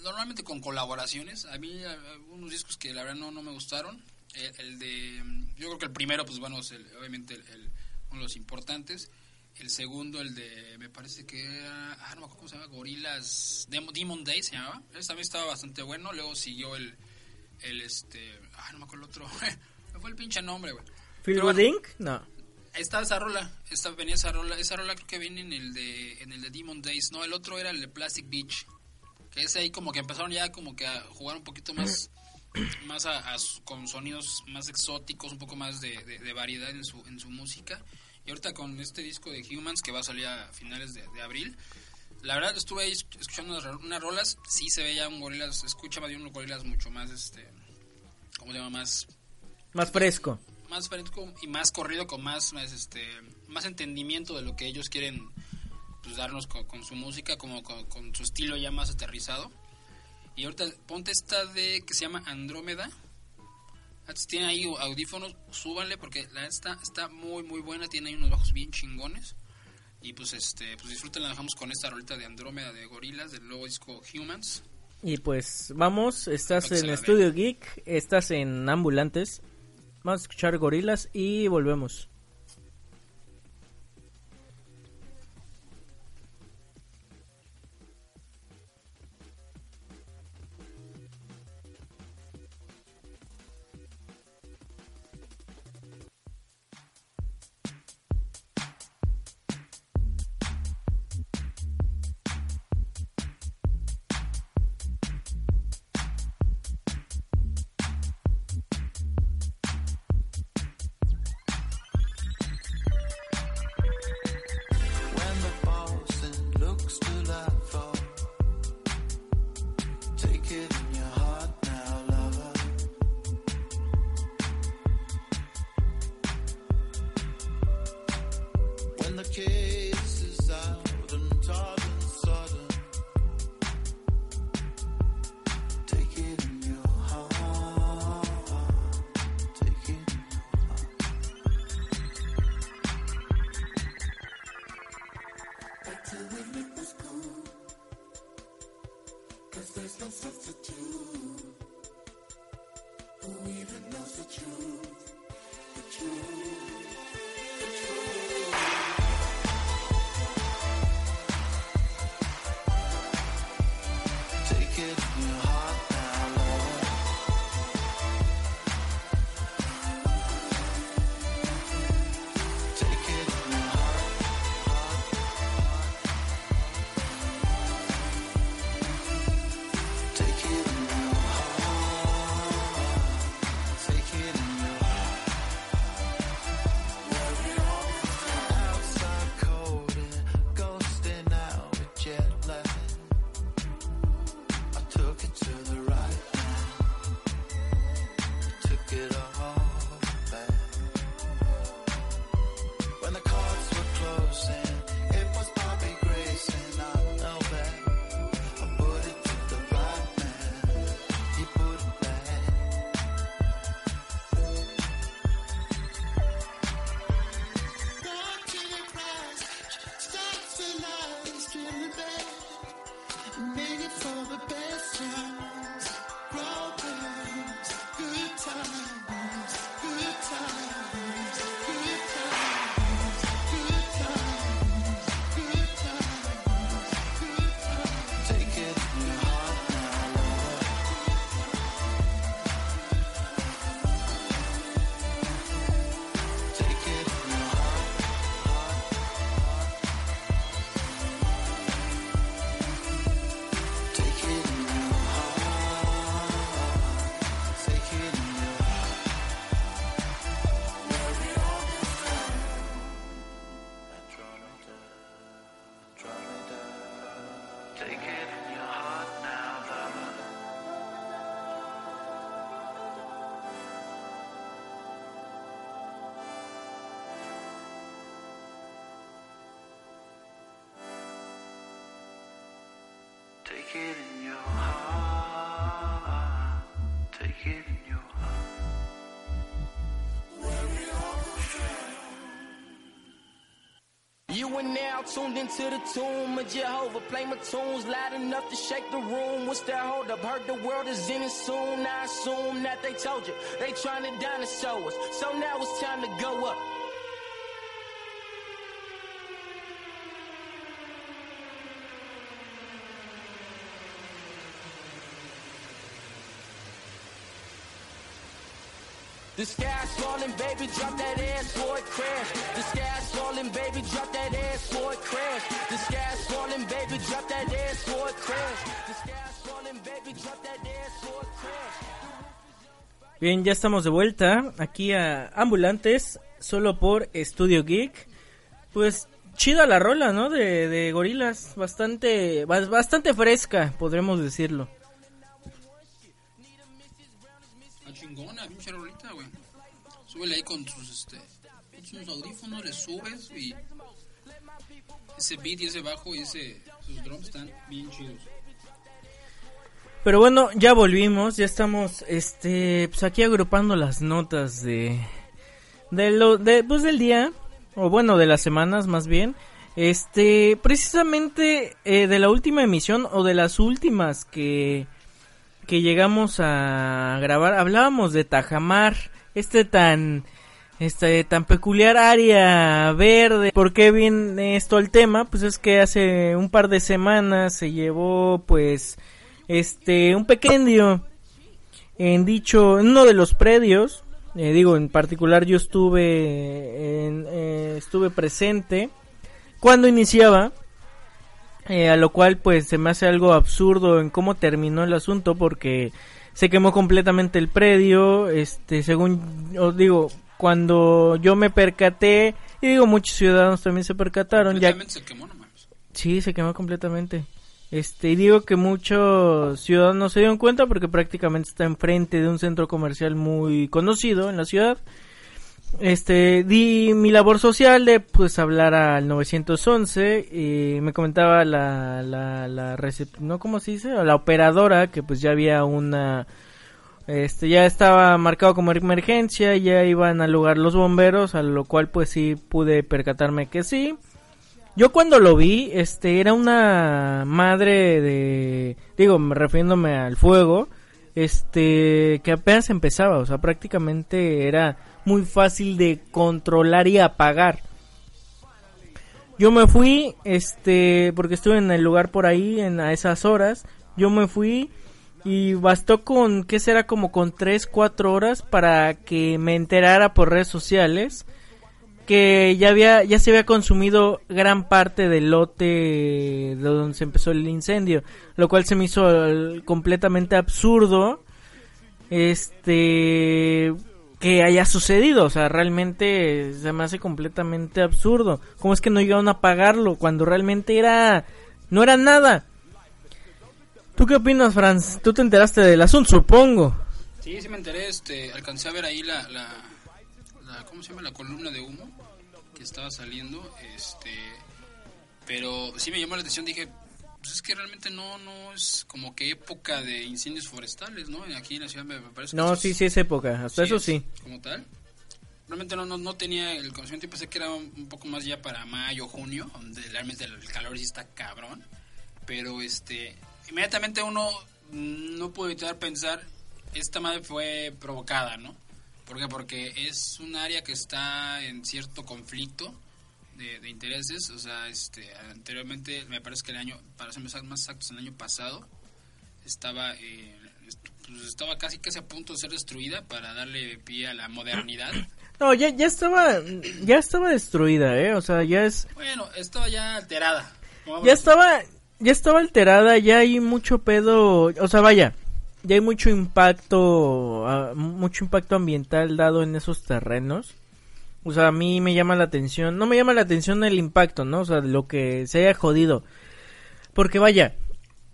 normalmente con colaboraciones. A mí a- a- unos discos que la verdad no, no me gustaron. El, el de, yo creo que el primero, pues bueno, es el- obviamente el, el- uno de los importantes. El segundo, el de, me parece que era, ah, no me acuerdo cómo se llama, Gorilas, Demo- Demon Day se llamaba. Ese también estaba bastante bueno. Luego siguió el, el este, ah, no me acuerdo el otro. <laughs> me fue el pinche nombre, güey. Bueno, Inc? No. Está esa rola, esta, venía esa rola, esa rola creo que viene en el de en el de Demon Days, no, el otro era el de Plastic Beach, que es ahí como que empezaron ya como que a jugar un poquito más <clears throat> más a- con sonidos más exóticos, un poco más de, de- de variedad en su en su música. Y ahorita con este disco de Humans que va a salir a finales de, de abril, la verdad estuve ahí escuchando unas, ro- unas rolas, sí se veía un gorilas, escucha más bien un gorilas mucho más este ¿cómo se llama? más Más fresco. más fresco y más corrido con más, más este más entendimiento de lo que ellos quieren pues, darnos con, con su música como con, con su estilo ya más aterrizado y ahorita ponte esta de que se llama Andrómeda Antes tiene ahí audífonos súbanle porque la está está muy muy buena tiene ahí unos bajos bien chingones y pues este pues disfruten la dejamos con esta rolita de Andrómeda de Gorilas del nuevo disco Humans Y pues vamos, estás en la Estudio Geek, estás en Ambulantes. Vamos a escuchar Gorilas y volvemos. You are now tuned into the tomb of Jehovah. Play my tunes loud enough to shake the room. What's that hold up? Heard the world is in it soon. I assume that they told you they trying to dinosaur us. So now it's time to go up. The sky's falling, baby, drop that ass it crash. The sky's falling, baby, drop that Bien, ya estamos de vuelta aquí a Ambulantes, solo por Studio Geek. Pues chida la rola, ¿no? De, de gorilas, bastante, bas- bastante fresca, podremos decirlo. Está chingona, pinche rolita, güey. Súbele ahí con tus, este, con sus audífonos, le subes y ese beat y ese bajo y ese, sus drums están bien chidos. Pero bueno, ya volvimos, ya estamos, este, pues aquí agrupando las notas de, de lo, de, pues del día, o bueno, de las semanas más bien. Este, precisamente eh, de la última emisión o de las últimas que, que llegamos a grabar, hablábamos de Tajamar, este tan, este tan peculiar área verde. ¿Por qué viene esto al tema? Pues es que hace un par de semanas se llevó, pues, este, un pequeño en dicho, en uno de los predios, eh, digo, en particular yo estuve, en, eh, estuve presente cuando iniciaba, eh, a lo cual pues se me hace algo absurdo en cómo terminó el asunto porque se quemó completamente el predio, este, según os digo, cuando yo me percaté, y digo muchos ciudadanos también se percataron, ya se quemó, no. Sí, se quemó completamente. Este, y digo que muchos ciudadanos se dieron cuenta porque prácticamente está enfrente de un centro comercial muy conocido en la ciudad. Este, di mi labor social de pues hablar al 911 y me comentaba la, la, la no cómo se dice, la operadora que pues ya había una, este, ya estaba marcado como emergencia, ya iban al lugar los bomberos, a lo cual pues sí pude percatarme que sí. Yo cuando lo vi, este, era una madre de, digo, me- refiriéndome al fuego, este, que apenas empezaba, o sea, prácticamente era muy fácil de controlar y apagar. Yo me fui, este, porque estuve en el lugar por ahí, en a esas horas, yo me fui y bastó con, ¿qué será? Como con 3, 4 horas para que me enterara por redes sociales que ya había ya se había consumido gran parte del lote de donde se empezó el incendio, lo cual se me hizo eh, completamente absurdo este que haya sucedido, o sea, realmente se me hace completamente absurdo. ¿Cómo es que no llegaron a apagarlo cuando realmente era no era nada? ¿Tú qué opinas, Franz? Tú te enteraste del asunto, supongo. Sí, sí me enteré, este, alcancé a ver ahí la, la- ¿cómo se llama? La columna de humo que estaba saliendo, este, pero sí me llamó la atención, dije, pues es que realmente no, no es como que época de incendios forestales, ¿no? Aquí en la ciudad me me parece que No, esto sí, es- sí es época, hasta eso es sí. Como tal. Realmente no, no, no tenía el conocimiento y pensé que era un, poco más ya para mayo, junio, donde realmente el calor sí está cabrón. Pero este, inmediatamente uno mm, no puede evitar pensar, esta madre fue provocada, ¿no? ¿Por qué? Porque es un área que está en cierto conflicto de, de intereses. O sea, este, anteriormente, me parece que el año, para ser más exactos, el año pasado, estaba eh, pues estaba casi casi a punto de ser destruida para darle pie a la modernidad. No, ya, ya estaba, ya estaba destruida, eh, o sea, ya es, Bueno, estaba ya alterada. ya estaba, ya estaba alterada, ya hay mucho pedo, o sea, vaya, ya hay mucho impacto, ah, mucho impacto ambiental dado en esos terrenos. O sea, a mí me llama la atención, no me llama la atención el impacto, ¿no? O sea, lo que se haya jodido. Porque vaya,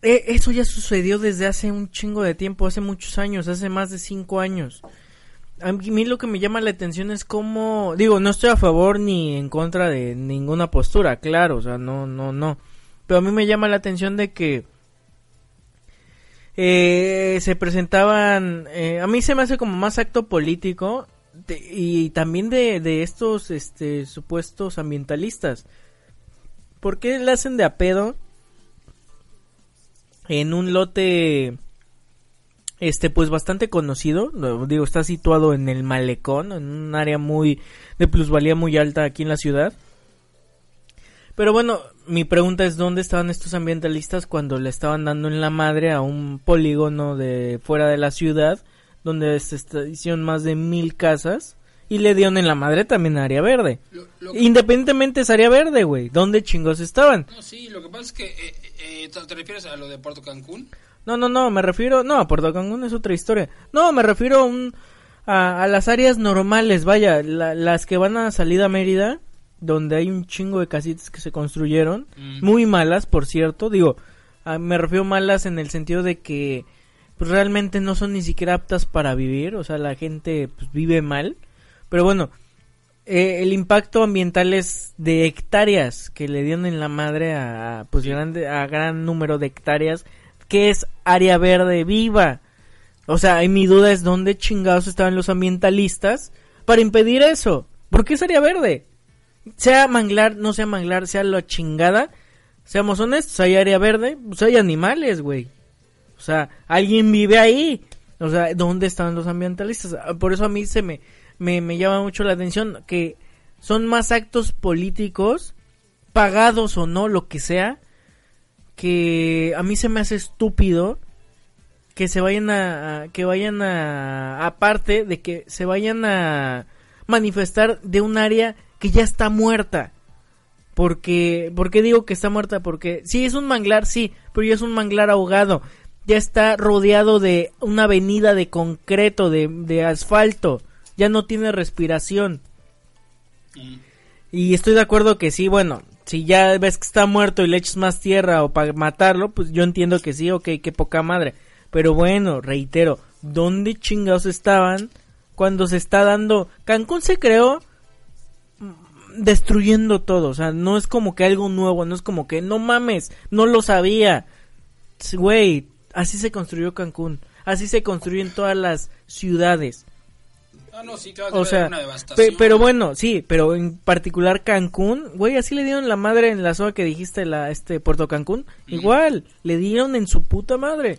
eh, eso ya sucedió desde hace un chingo de tiempo, hace muchos años, hace más de cinco años. A mí lo que me llama la atención es cómo, digo, no estoy a favor ni en contra de ninguna postura, claro, o sea, no, no, no. Pero a mí me llama la atención de que eh, se presentaban, eh, a mí se me hace como más acto político y también de, de estos este, supuestos ambientalistas. ¿Por qué le hacen de a pedo en un lote este pues bastante conocido, digo, está situado en el malecón, en un área muy de plusvalía muy alta aquí en la ciudad. Pero bueno, mi pregunta es dónde estaban estos ambientalistas cuando le estaban dando en la madre a un polígono de fuera de la ciudad, donde se esta- hicieron más de mil casas y le dieron en la madre también a área verde. Lo- lo- Independientemente es área verde, güey. ¿Dónde chingos estaban? no, sí, lo que pasa es que eh, eh, ¿te, te refieres a lo de Puerto Cancún? No, no, no, me refiero, no, a Puerto Cancún es otra historia. No, me refiero a, un, a, a las áreas normales, vaya, la- las que van a salida a Mérida, donde hay un chingo de casitas que se construyeron, Mm. muy malas, por cierto, digo, a- me refiero malas en el sentido de que pues, realmente no son ni siquiera aptas para vivir, o sea, la gente pues, vive mal, pero bueno, eh, el impacto ambiental es de hectáreas que le dieron en la madre a, a, pues grande a gran número de hectáreas que es área verde viva. O sea, y mi duda es dónde chingados estaban los ambientalistas para impedir eso. ¿Por qué es área verde? Sea manglar, no sea manglar, sea la chingada. Seamos honestos, hay área verde, pues hay animales, güey. O sea, alguien vive ahí. O sea, ¿dónde están los ambientalistas? Ah, Por eso a mí se me, me, me llama mucho la atención que son más actos políticos, pagados o no, lo que sea, que a mí se me hace estúpido que se vayan a, a- que vayan a aparte de que se vayan a manifestar de un área que ya está muerta. Porque, ¿por qué digo que está muerta? Porque sí es un manglar, sí, pero ya es un manglar ahogado. Ya está rodeado de una avenida de concreto, de, de asfalto. Ya no tiene respiración. Mm. Y estoy de acuerdo que sí, bueno, si ya ves que está muerto y le echas más tierra o para matarlo, pues yo entiendo que sí, ok, qué poca madre. Pero bueno, reitero, ¿dónde chingados estaban cuando se está dando... Cancún se creó destruyendo todo, o sea, no es como que algo nuevo, no es como que, no mames, no lo sabía. Güey, así se construyó Cancún, así se construyen todas las ciudades. Ah, no, sí, claro, O sea, una pe- devastación. pero bueno, sí, pero en particular Cancún, güey, así le dieron la madre en la zona que dijiste, la este Puerto Cancún, igual, le dieron en su puta madre.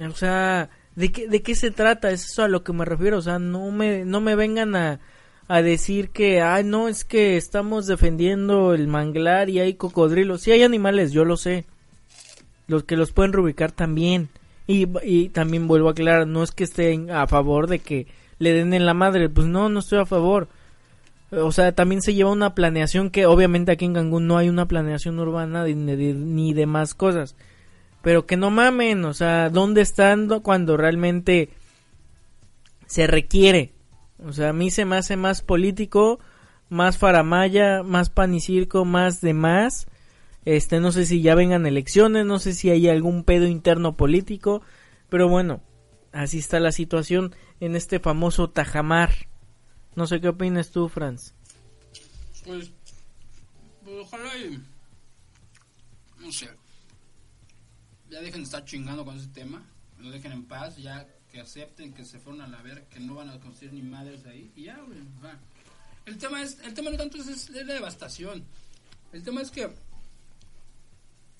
O sea, ¿de qué, de qué se trata? Es eso a lo que me refiero, o sea, no me, no me vengan a, a decir que, ay, no, es que estamos defendiendo el manglar y hay cocodrilos. Sí hay animales, yo lo sé. Los que los pueden reubicar también. Y, y también vuelvo a aclarar, no es que estén a favor de que le den en la madre, pues no, no estoy a favor. O sea, también se lleva una planeación que obviamente aquí en Cancún no hay una planeación urbana de- ni de más cosas. Pero que no mamen, o sea, ¿dónde están do- cuando realmente se requiere? O sea, a mí se me hace más político, más faramaya, más pan y circo, más. Este, no sé si ya vengan elecciones, no sé si hay algún pedo interno político, pero bueno, así está la situación en este famoso Tajamar. No sé qué opinas tú, Franz. Pues, pues ojalá y... No sé. Ya dejen de estar chingando con ese tema. Lo dejen en paz. Ya que acepten que se fueron a la verga, que no van a construir ni madres ahí. Y ya, güey. va. El tema es... El tema no tanto es, es la devastación. El tema es que...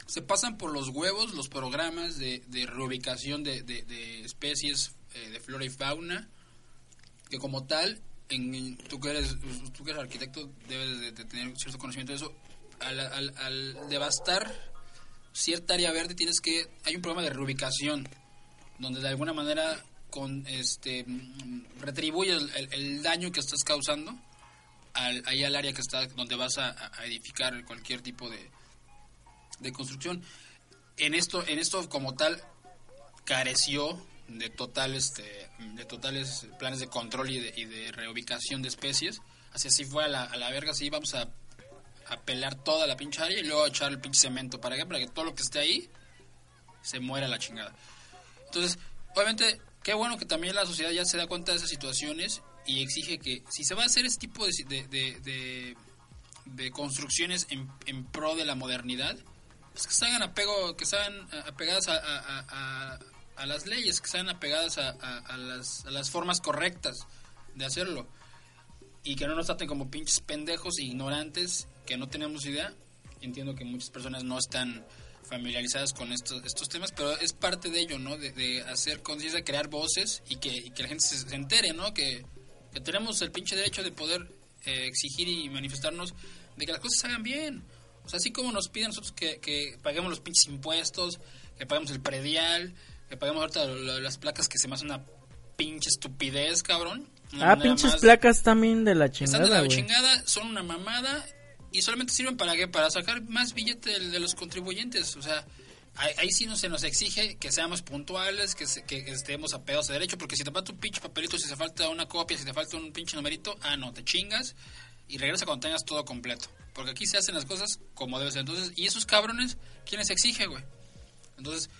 Se pasan por los huevos los programas de, de reubicación de, de- de especies eh, de flora y fauna que como tal, en, tú, que eres, tú que eres arquitecto debes de, de tener cierto conocimiento de eso, al, al- al devastar cierta área verde tienes que, hay un programa de reubicación, donde de alguna manera con este retribuye el, daño que estás causando al, ahí al área que está donde vas a, edificar cualquier tipo de, de construcción. En esto, en esto como tal careció de total este de totales planes de control y de, y de reubicación de especies así así fue a la, a la verga así vamos a, a pelar toda la pinche área y luego a echar el pinche cemento para qué para que todo lo que esté ahí se muere a la chingada. Entonces, obviamente, qué bueno que también la sociedad ya se da cuenta de esas situaciones y exige que si se va a hacer ese tipo de, de, de- de- de construcciones en, en pro de la modernidad, pues que se hagan apego, que apegadas a, a- las leyes, que se hagan apegadas las, a las formas correctas de hacerlo y que no nos traten como pinches pendejos e ignorantes que no tenemos idea. Entiendo que muchas personas no están familiarizadas con estos, estos temas, pero es parte de ello, ¿no? De, de hacer conciencia, crear voces y que, y que la gente se, se entere, ¿no? Que, que tenemos el pinche derecho de poder eh, exigir y manifestarnos de que las cosas se hagan bien. O sea, así como nos piden nosotros que, que paguemos los pinches impuestos, que paguemos el predial, que paguemos ahorita las placas que se me hace una pinche estupidez, cabrón. Una Ah, pinches más- placas también de la están de chingada, la chingada, son una mamada y solamente sirven para qué? Para sacar más billete de, los contribuyentes. O sea, ahí, sí no se nos exige que seamos puntuales, que, se- que estemos apegados a derecho, porque si te falta un pinche papelito, si te falta una copia, si te falta un pinche numerito, ah, no, te chingas y regresa cuando tengas todo completo. Porque aquí se hacen las cosas como debe ser. Entonces, y esos cabrones, ¿quién les exige, güey? Entonces,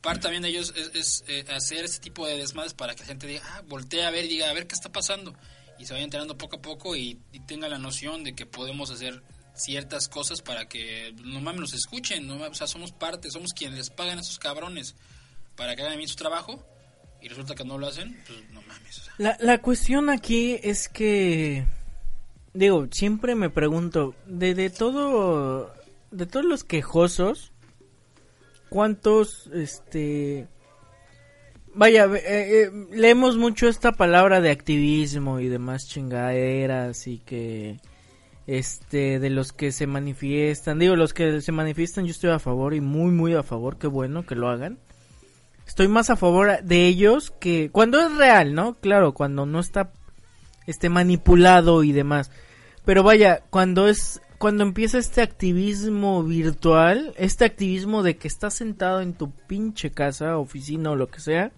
parte también de ellos es, es, eh, hacer este tipo de desmadres para que la gente diga, ah, voltee a ver y diga, a ver qué está pasando. Y se vaya enterando poco a poco y, y tenga la noción de que podemos hacer ciertas cosas para que no mames nos escuchen, no mames, o sea, somos parte, somos quienes les pagan a esos cabrones para que hagan bien su trabajo y resulta que no lo hacen, pues no mames. La, la cuestión aquí es que, digo, siempre me pregunto, de, de todo, de todos los quejosos, ¿cuántos, este, vaya, eh, eh, leemos mucho esta palabra de activismo y demás chingaderas y que, este, de los que se manifiestan, digo, los que se manifiestan yo estoy a favor y muy, muy a favor, qué bueno que lo hagan estoy más a favor de ellos que cuando es real, ¿no? Claro, cuando no está este manipulado y demás. Pero vaya, cuando es cuando empieza este activismo virtual, este activismo de que estás sentado en tu pinche casa, oficina o lo que sea,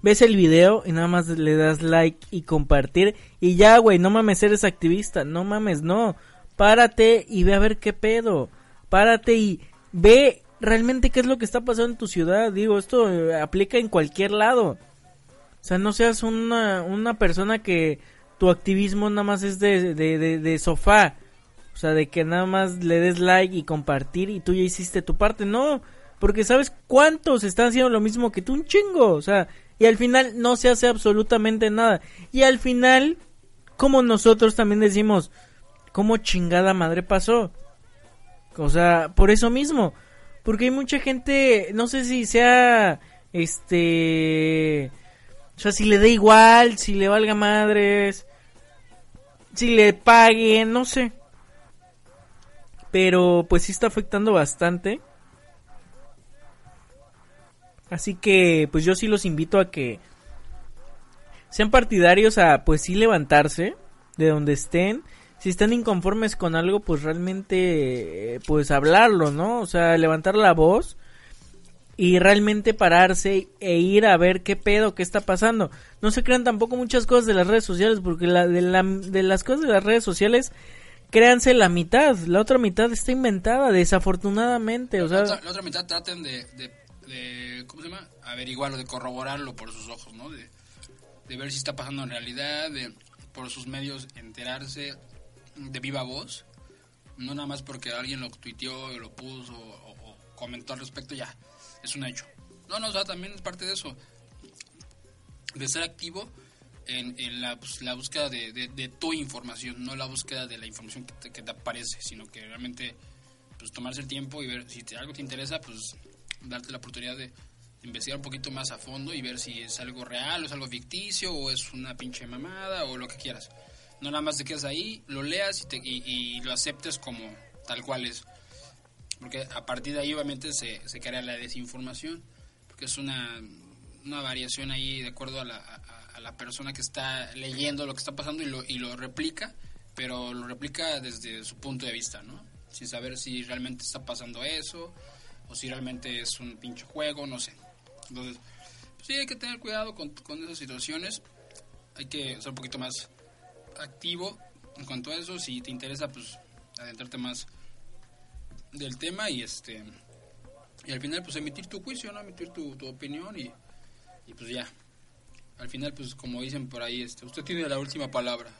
ves el video y nada más le das like y compartir y ya, güey, no mames, eres activista, no mames, no. Párate y ve a ver qué pedo. Párate y ve realmente qué es lo que está pasando en tu ciudad. Digo, esto eh, aplica en cualquier lado. O sea, no seas una, una persona que tu activismo nada más es de, de, de, de sofá. O sea, de que nada más le des like y compartir y tú ya hiciste tu parte. No, porque sabes cuántos están haciendo lo mismo que tú, un chingo. O sea, y al final no se hace absolutamente nada. Y al final, como nosotros también decimos, ¿cómo chingada madre pasó? O sea, por eso mismo. Porque hay mucha gente, no sé si sea, este, o sea, si le da igual, si le valga madres, si le paguen, no sé. Pero pues sí está afectando bastante. Así que pues yo sí los invito a que sean partidarios a pues sí levantarse de donde estén. Si están inconformes con algo, pues realmente pues hablarlo, ¿no? O sea, levantar la voz y realmente pararse e ir a ver qué pedo, qué está pasando. No se crean tampoco muchas cosas de las redes sociales, porque la, de, la, de las cosas de las redes sociales, créanse la mitad, la otra mitad está inventada, desafortunadamente, o la, otra, sea, la otra mitad traten de, de, de, ¿cómo se llama? Averiguarlo, de corroborarlo por sus ojos, ¿no? De, de ver si está pasando en realidad, de por sus medios enterarse de viva voz, no nada más porque alguien lo tuiteó, lo puso o, o comentó al respecto, ya, es un hecho. No, no, o sea, también es parte de eso, de ser activo en, en la, pues, la búsqueda de, de, de tu información, no la búsqueda de la información que te, que te aparece, sino que realmente pues tomarse el tiempo y ver si te- algo te interesa, pues darte la oportunidad de investigar un poquito más a fondo y ver si es algo real o es algo ficticio o es una pinche mamada o lo que quieras. No nada más te quedas ahí, lo leas y, te- y, y lo aceptes como tal cual es. Porque a partir de ahí obviamente se, se crea la desinformación, porque es una, una variación ahí de acuerdo a la, la persona que está leyendo lo que está pasando y lo, y lo replica, pero lo replica desde su punto de vista, ¿no? Sin saber si realmente está pasando eso o si realmente es un pinche juego, no sé. Entonces, pues sí hay que tener cuidado con, con esas situaciones, hay que ser un poquito más activo en cuanto a eso, si te interesa pues adentrarte más del tema y este y al final pues emitir tu juicio, ¿no? Emitir tu, tu opinión y, y pues ya. Al final pues como dicen por ahí, este, usted tiene la última palabra.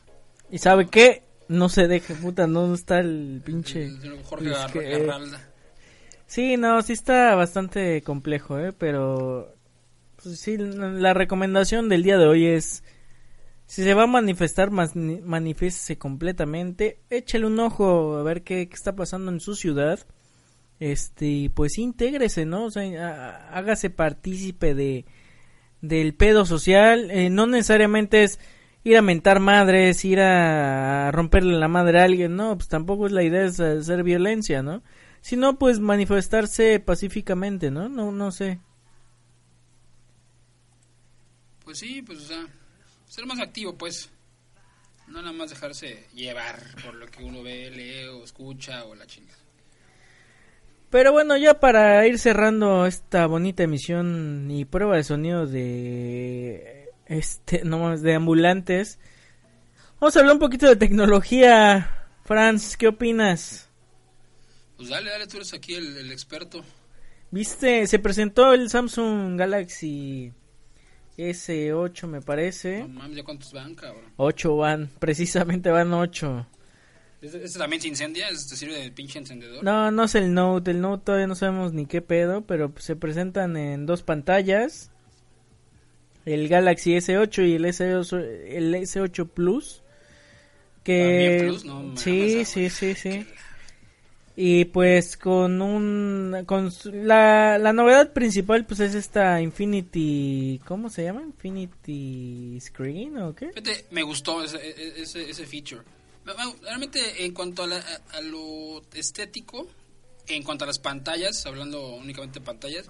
¿Y sabe qué? No se deje, puta, no está el pinche... El Jorge Es Gar- que- Garralda. Sí, no, sí está bastante complejo, ¿eh? Pero... Pues sí, la recomendación del día de hoy es... Si se va a manifestar, manifiéstese completamente. Échale un ojo a ver qué, qué está pasando en su ciudad. Este, pues intégrese, ¿no? O sea, há- hágase partícipe de del pedo social. Eh, no necesariamente es ir a mentar madres, ir a romperle la madre a alguien, no, pues tampoco es la idea es hacer violencia, ¿no? Sino pues manifestarse pacíficamente, ¿no? No, no sé. Pues sí, pues o sea, ser más activo pues. No nada más dejarse llevar por lo que uno ve, lee o escucha o la chingada. Pero bueno, ya para ir cerrando esta bonita emisión y prueba de sonido de este, no de ambulantes. Vamos a hablar un poquito de tecnología. Franz, ¿qué opinas? Pues dale, dale, tú eres aquí el, el experto. Viste, se presentó el Samsung Galaxy S8 me parece. No mames, ¿ya cuántos van, cabrón? 8 van, <laughs> precisamente van 8. ¿Este, también se incendia? ¿Este sirve de pinche encendedor? No, no es el Note, el Note todavía no sabemos ni qué pedo, pero se presentan en dos pantallas. El Galaxy S8 y el S8, el S8 Plus. Que ¿También Plus? No sí, sí, sí, sí. Y pues con un con la, la novedad principal pues es esta Infinity, ¿cómo se llama? Infinity Screen o qué? Fíjate, me gustó ese, e- ese, ese feature. Me- me- Realmente, en cuanto a, la- lo estético, en cuanto a las pantallas, hablando únicamente de pantallas,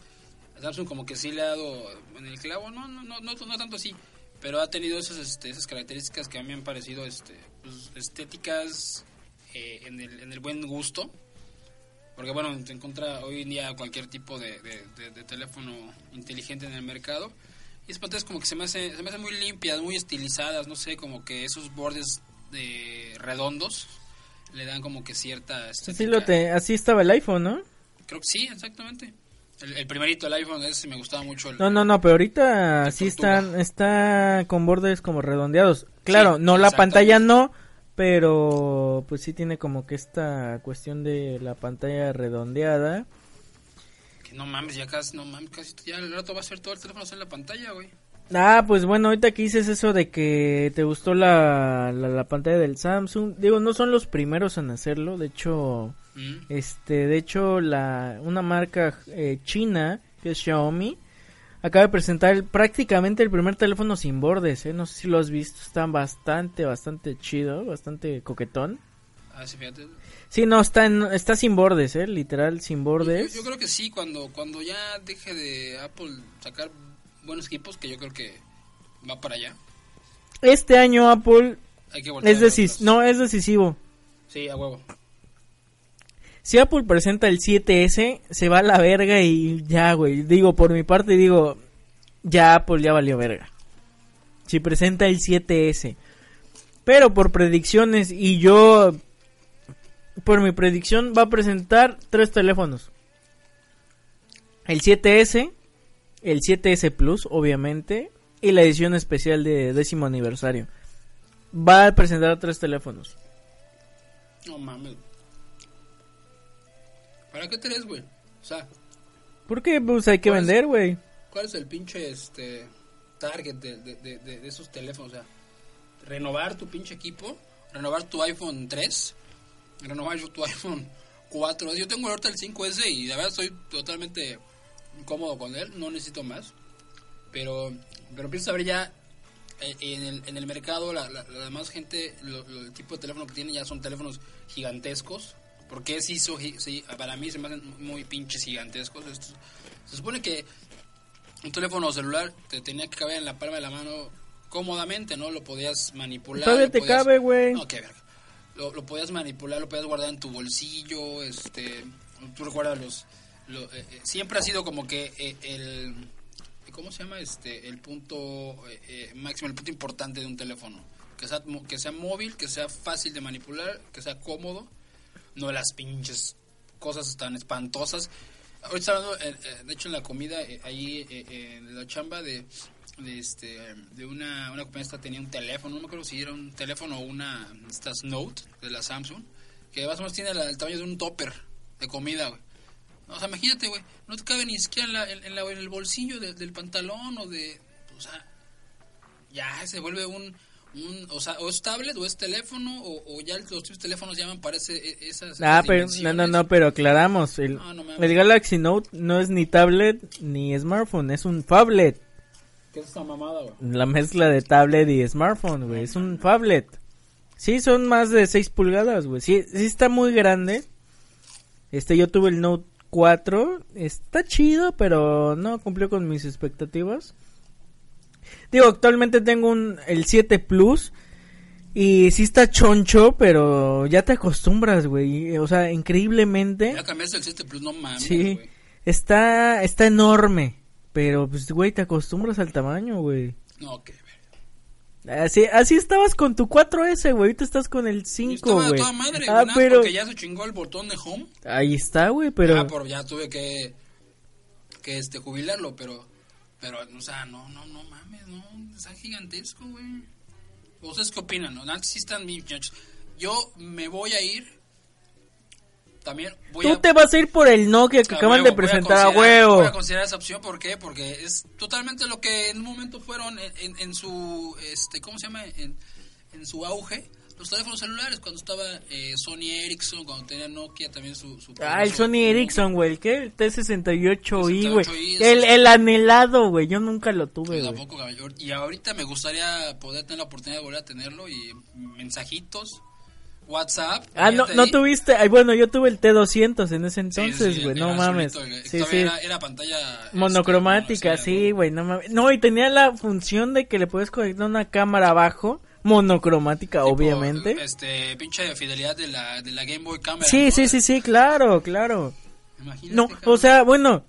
Samsung como que sí le ha dado en el clavo, no, no, no, no, tanto así, pero ha tenido esas, este, esas características que a mí me han parecido este, pues, estéticas eh, en, el, en el buen gusto. Porque bueno, te encuentra hoy en día cualquier tipo de teléfono inteligente en el mercado. Y esas pantallas como que se me, hace, se me hacen muy limpias, muy estilizadas, no sé, como que esos bordes de redondos le dan como que cierta Así, estética. lo te, así estaba el iPhone, ¿no? Creo que sí, exactamente. El, el primerito, el iPhone, ese me gustaba mucho. El, No, no, no, pero ahorita sí están, está con bordes como redondeados. Claro, Sí, no la pantalla no, pero pues sí tiene como que esta cuestión de la pantalla redondeada. Que no mames, ya casi, no mames, casi ya el rato va a ser todo el teléfono en la pantalla, güey. Ah, pues bueno, ahorita que dices eso de que te gustó la, la, la pantalla del Samsung, digo, no son los primeros en hacerlo, de hecho, Mm. este, de hecho, la, una marca eh, china, que es Xiaomi, acaba de presentar el- prácticamente el primer teléfono sin bordes, ¿eh? no sé si lo has visto, está bastante, bastante chido, bastante coquetón. Ah, sí, fíjate. Sí, no, está, en- está sin bordes, ¿eh? literal, sin bordes. Yo, yo creo que sí, cuando, cuando ya deje de Apple sacar buenos equipos, que yo creo que va para allá. Este año Apple Hay que voltear es, decis no, es decisivo. Sí, a huevo. Si Apple presenta el 7S, se va a la verga y ya, güey. Digo, por mi parte, digo, ya Apple ya valió verga. Si presenta el 7S. Pero por predicciones y yo, por mi predicción, va a presentar tres teléfonos. El 7S, el 7S Plus, obviamente, y la edición especial de décimo aniversario. Va a presentar tres teléfonos. No mames. ¿Para qué tres, güey? O sea, ¿Por qué? Pues hay que vender, güey. ¿cuál es el pinche este target de, de, de, de- de esos teléfonos? O sea, renovar tu pinche equipo, renovar tu iPhone 3, renovar tu <laughs> iPhone 4. Yo tengo ahorita el 5S y la verdad estoy totalmente cómodo con él, no necesito más. Pero, pero empiezo a ver ya eh, en el, en el mercado la, la, la demás gente, lo- lo- el tipo de teléfono que tienen ya son teléfonos gigantescos. Porque sí, so- sí, para mí se me hacen muy pinches gigantescos. Estos- se supone que un teléfono celular te tenía que caber en la palma de la mano cómodamente, ¿no? Lo podías manipular. Todavía lo te podías- cabe, güey. No, qué verga. Lo, lo podías manipular, lo podías guardar en tu bolsillo, este... Tú recuerdas los... lo- eh, eh, siempre ha sido como que eh, el... ¿Cómo se llama? Este, el punto eh, máximo, el punto importante de un teléfono. Que sea, que sea móvil, que sea fácil de manipular, que sea cómodo. No las pinches cosas tan espantosas. Ahorita hablando, de hecho, en la comida, ahí en la chamba de, de, este, de una, una compañía esta tenía un teléfono, no me acuerdo si era un teléfono o una, estas Note de la Samsung, que más o menos tiene la- el tamaño de un topper de comida, güey. O sea, imagínate, güey, no te cabe ni siquiera en, la- en- en la- en el bolsillo de- del pantalón o de, o sea, ya se vuelve un, un o sea, o es tablet o es teléfono o, o ya los tipos de teléfonos llaman para ese- e- esas, Ah, pero no, no, no, pero aclaramos. El, no mames. el Galaxy Note no es ni tablet ni smartphone, es un phablet. ¿Qué es esa mamada, güey? La mezcla de tablet y smartphone, güey. Es un phablet. Sí, son más de 6 pulgadas, güey. Sí, sí está muy grande. Este, yo tuve el Note 4. Está chido, pero no cumplió con mis expectativas. Digo, actualmente tengo un, el 7 Plus. Y sí está choncho, pero ya te acostumbras, güey. O sea, increíblemente. Ya cambiaste el 7 Plus, no mames, Sí, güey. está, está enorme. Pero, pues, güey, te acostumbras al tamaño, güey. No, qué Así, así estabas con tu 4S, güey. Ahorita estás con el Y 5, estaba a güey. toda madre, Ah, pero porque ya se chingó el botón de home. ahí está, güey, pero Ya, por, ya tuve que, que este, jubilarlo, pero, pero, o sea, no, no, no mames, no, está gigantesco, güey. ¿Ustedes qué opinan? No? Nada, sí están bien, muchachos. Yo me voy a ir, también voy tú a... te vas a ir por el Nokia que a acaban huevo, de presentar a considerar- huevo. Voy a considerar esa opción, ¿por qué? Porque es totalmente lo que en un momento fueron en, en- en su, este, ¿cómo se llama? En, en su auge, los teléfonos celulares, cuando estaba eh, Sony Ericsson, cuando tenía Nokia también su... su Ah, el Sony Ericsson, güey, que el T68i, güey. T68i, El, el anhelado, güey. Yo nunca lo tuve, tampoco. Y ahorita me gustaría poder tener la oportunidad de volver a tenerlo y mensajitos, WhatsApp. Ah, no, no ahí. tuviste. Ay, bueno, yo tuve el T200 en ese entonces, sí, güey. no mames. azulito, Sí, sí. Era, era pantalla... este, Monocromática, no, sí, güey, no mames. No, y tenía la función de que le puedes conectar una cámara abajo, monocromática, tipo, obviamente. Este, pinche fidelidad de la, de la Game Boy Camera. Sí, ¿no? sí, sí, sí, claro, claro. Imagínate, No, cabrón. o sea, bueno,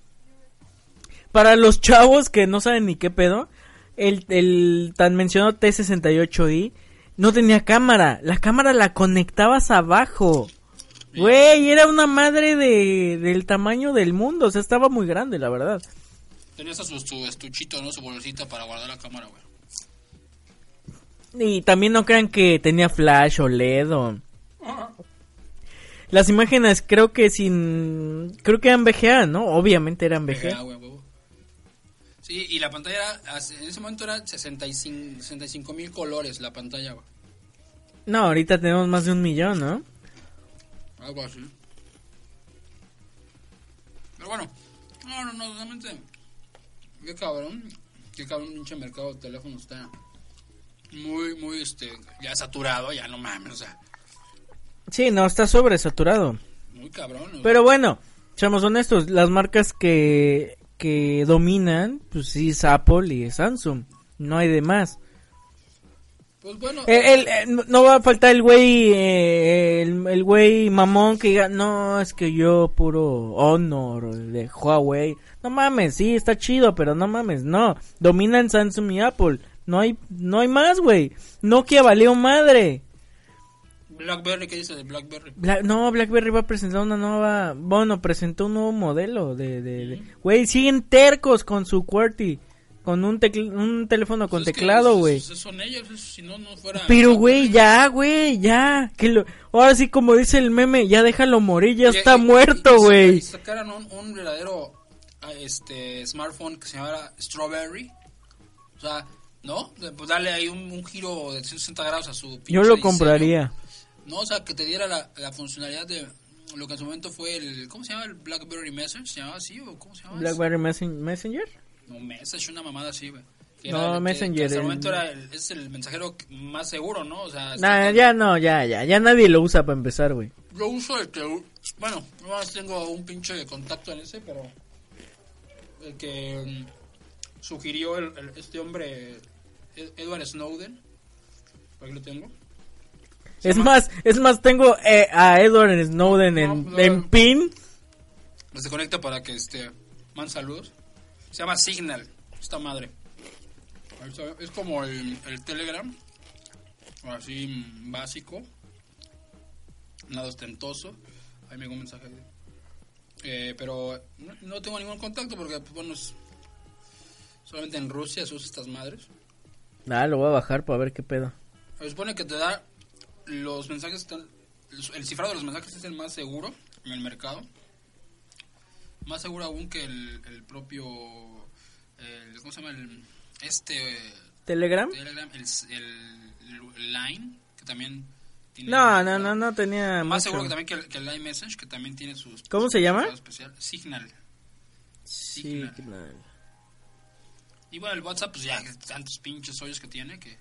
para los chavos que no saben ni qué pedo, el, el tan mencionado T68i no tenía cámara. La cámara la conectabas abajo. Güey, era una madre de, del tamaño del mundo. O sea, estaba muy grande, la verdad. Tenía su, su estuchito, ¿no? Su bolsita para guardar la cámara, güey. Y también no crean que tenía flash o LED o... Las imágenes creo que sin... Creo que eran VGA, ¿no? Obviamente eran VGA. Sí, y la pantalla era, en ese momento era 65 mil colores la pantalla. No, ahorita tenemos más de un millón, ¿no? Algo así. Pero bueno, no, no, no, realmente. Qué cabrón. Qué cabrón, pinche mercado de teléfonos está muy, muy, este, ya saturado, ya no mames, o sea, Sí, no, está sobresaturado. muy cabrón. sea. Pero bueno, seamos honestos, las marcas que, que dominan, pues sí es Apple y es Samsung. No hay de más. pues bueno, El- el- eh, no- va a faltar el güey, eh, el, el güey mamón que diga, no, es que yo puro Honor de Huawei. No mames, sí, está chido, pero no mames, no. Dominan Samsung y Apple. No hay, no hay más, güey. Nokia valió madre. Blackberry, ¿qué dice de Blackberry? Bla- no, BlackBerry va a presentar una nueva, bueno, presentó un nuevo modelo de, de, de- güey, siguen tercos con su QWERTY, con un un teléfono con Pues teclado, güey. Son ellos, si no, no fuera. Pero, güey, ya, güey, ya. Que lo... Ahora sí, como dice el meme, ya déjalo morir, ya Y- está y- muerto, güey. Sacaron un, un verdadero ah, este smartphone que se llamara Strawberry. O sea, ¿no? Pues darle ahí un, un giro de 160 grados a su Yo lo diseño. No, o sea, que te diera la, la funcionalidad de lo que en su momento fue el. ¿Cómo se llama? ¿El Blackberry Message? ¿Se llamaba así o cómo se llama? BlackBerry Messen- Messenger. No, Message, una mamada así, güey. Que No, era el que- Messenger, Que hasta el el- momento era el, es el mensajero más seguro, ¿no? O sea, Nah, ya no, ya, ya. Ya nadie lo usa para empezar, güey. Yo uso el que. Bueno, no más tengo un pinche contacto en ese, pero. El que mm, sugirió el, el- este hombre, Ed- Edward Snowden. Aquí lo tengo. Es llama- más, es más, tengo eh, a Edward Snowden en, No, en pin. Se conecta para que este. Man saludos. Se llama Signal. Esta madre. Es como el, el Telegram. Así básico. Nada ostentoso. Ahí me llegó un mensaje. Eh, pero no, no tengo ningún contacto porque, pues, bueno, es- solamente en Rusia se usan estas madres. Ah, lo voy a bajar para ver qué pedo. Se supone que te da los mensajes, están, el cifrado de los mensajes es el más seguro en el mercado. Más seguro aún que el, el propio, el- ¿cómo se llama? El, este ¿Telegram? Telegram, el, Line, que también tiene... No, no, no, no tenía Más mucho. seguro que también que el, que el iMessage, que también tiene sus... ¿Cómo se llama? Especial. Signal. Signal. Y bueno, el WhatsApp, pues ya, tantos pinches hoyos que tiene que...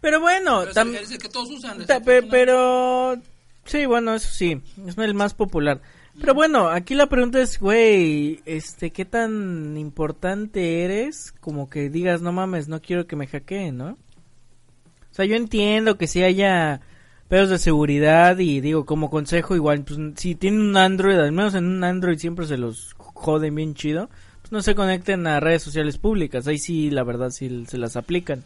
Pero bueno, Pero es, tam- el- es el que todos usan. ta- pe- desafortunadamente. pero sí, bueno, eso sí, es el más popular. Pero bueno, aquí la pregunta es, güey, este, ¿qué tan importante eres? Como que digas, no mames, no quiero que me hackeen, ¿no? O sea, yo entiendo que si haya pedos de seguridad y digo, como consejo, igual, pues si tienen un Android, al menos en un Android siempre se los joden bien chido, pues no se conecten a redes sociales públicas, ahí sí, la verdad, sí se las aplican.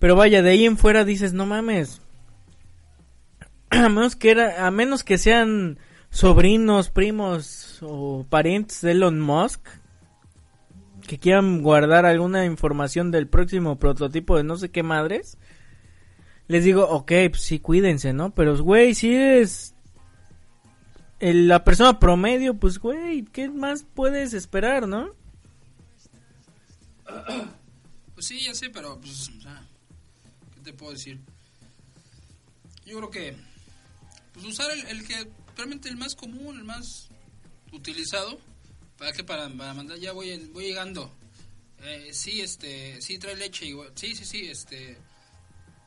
Pero vaya, de ahí en fuera dices, no mames. <clears throat> A menos que era, a menos que sean sobrinos, primos o parientes de Elon Musk que quieran guardar alguna información del próximo prototipo de no sé qué madres. Les digo, ok, pues sí, cuídense, ¿no? Pero, güey, si eres el- la persona promedio, pues, güey, ¿qué más puedes esperar, no? Pues sí, ya sé, pero pues, ¿qué te puedo decir? Yo creo que, pues usar el, el que realmente el más común, el más utilizado, para que para, para mandar, ya voy, voy llegando. Eh, sí, este, sí trae leche, igual. sí, sí, sí, este,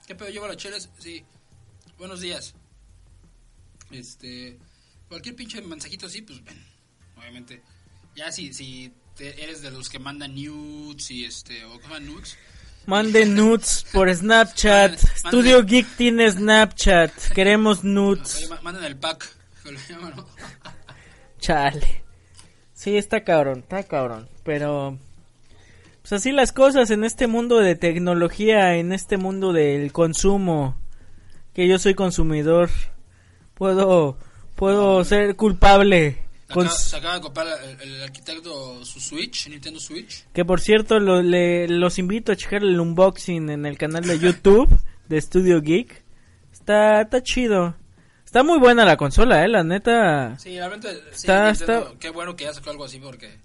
¿qué pedo lleva las chelas? Sí, buenos días. Este, cualquier pinche mensajito así, pues, ven, obviamente, ya si, si te- eres de los que mandan nudes y este, o como nudes, Manden nudes por Snapchat. Manden- Studio Geek tiene Snapchat. Queremos nudes. Oye, ma- mandan el pack. Chale. Sí, está cabrón, está cabrón. Pero. Pues así las cosas en este mundo de tecnología, en este mundo del consumo. Que yo soy consumidor. Puedo. Puedo ser culpable. Acaba- Con- se acaba de comprar el, el arquitecto su Switch, Nintendo Switch. Que por cierto, lo- le- los invito a checar el unboxing en el canal de YouTube de Studio Geek. Está, está chido. Está muy buena la consola, eh, la neta. Sí, realmente, sí, Está- Nintendo, está- qué bueno que ya sacó algo así porque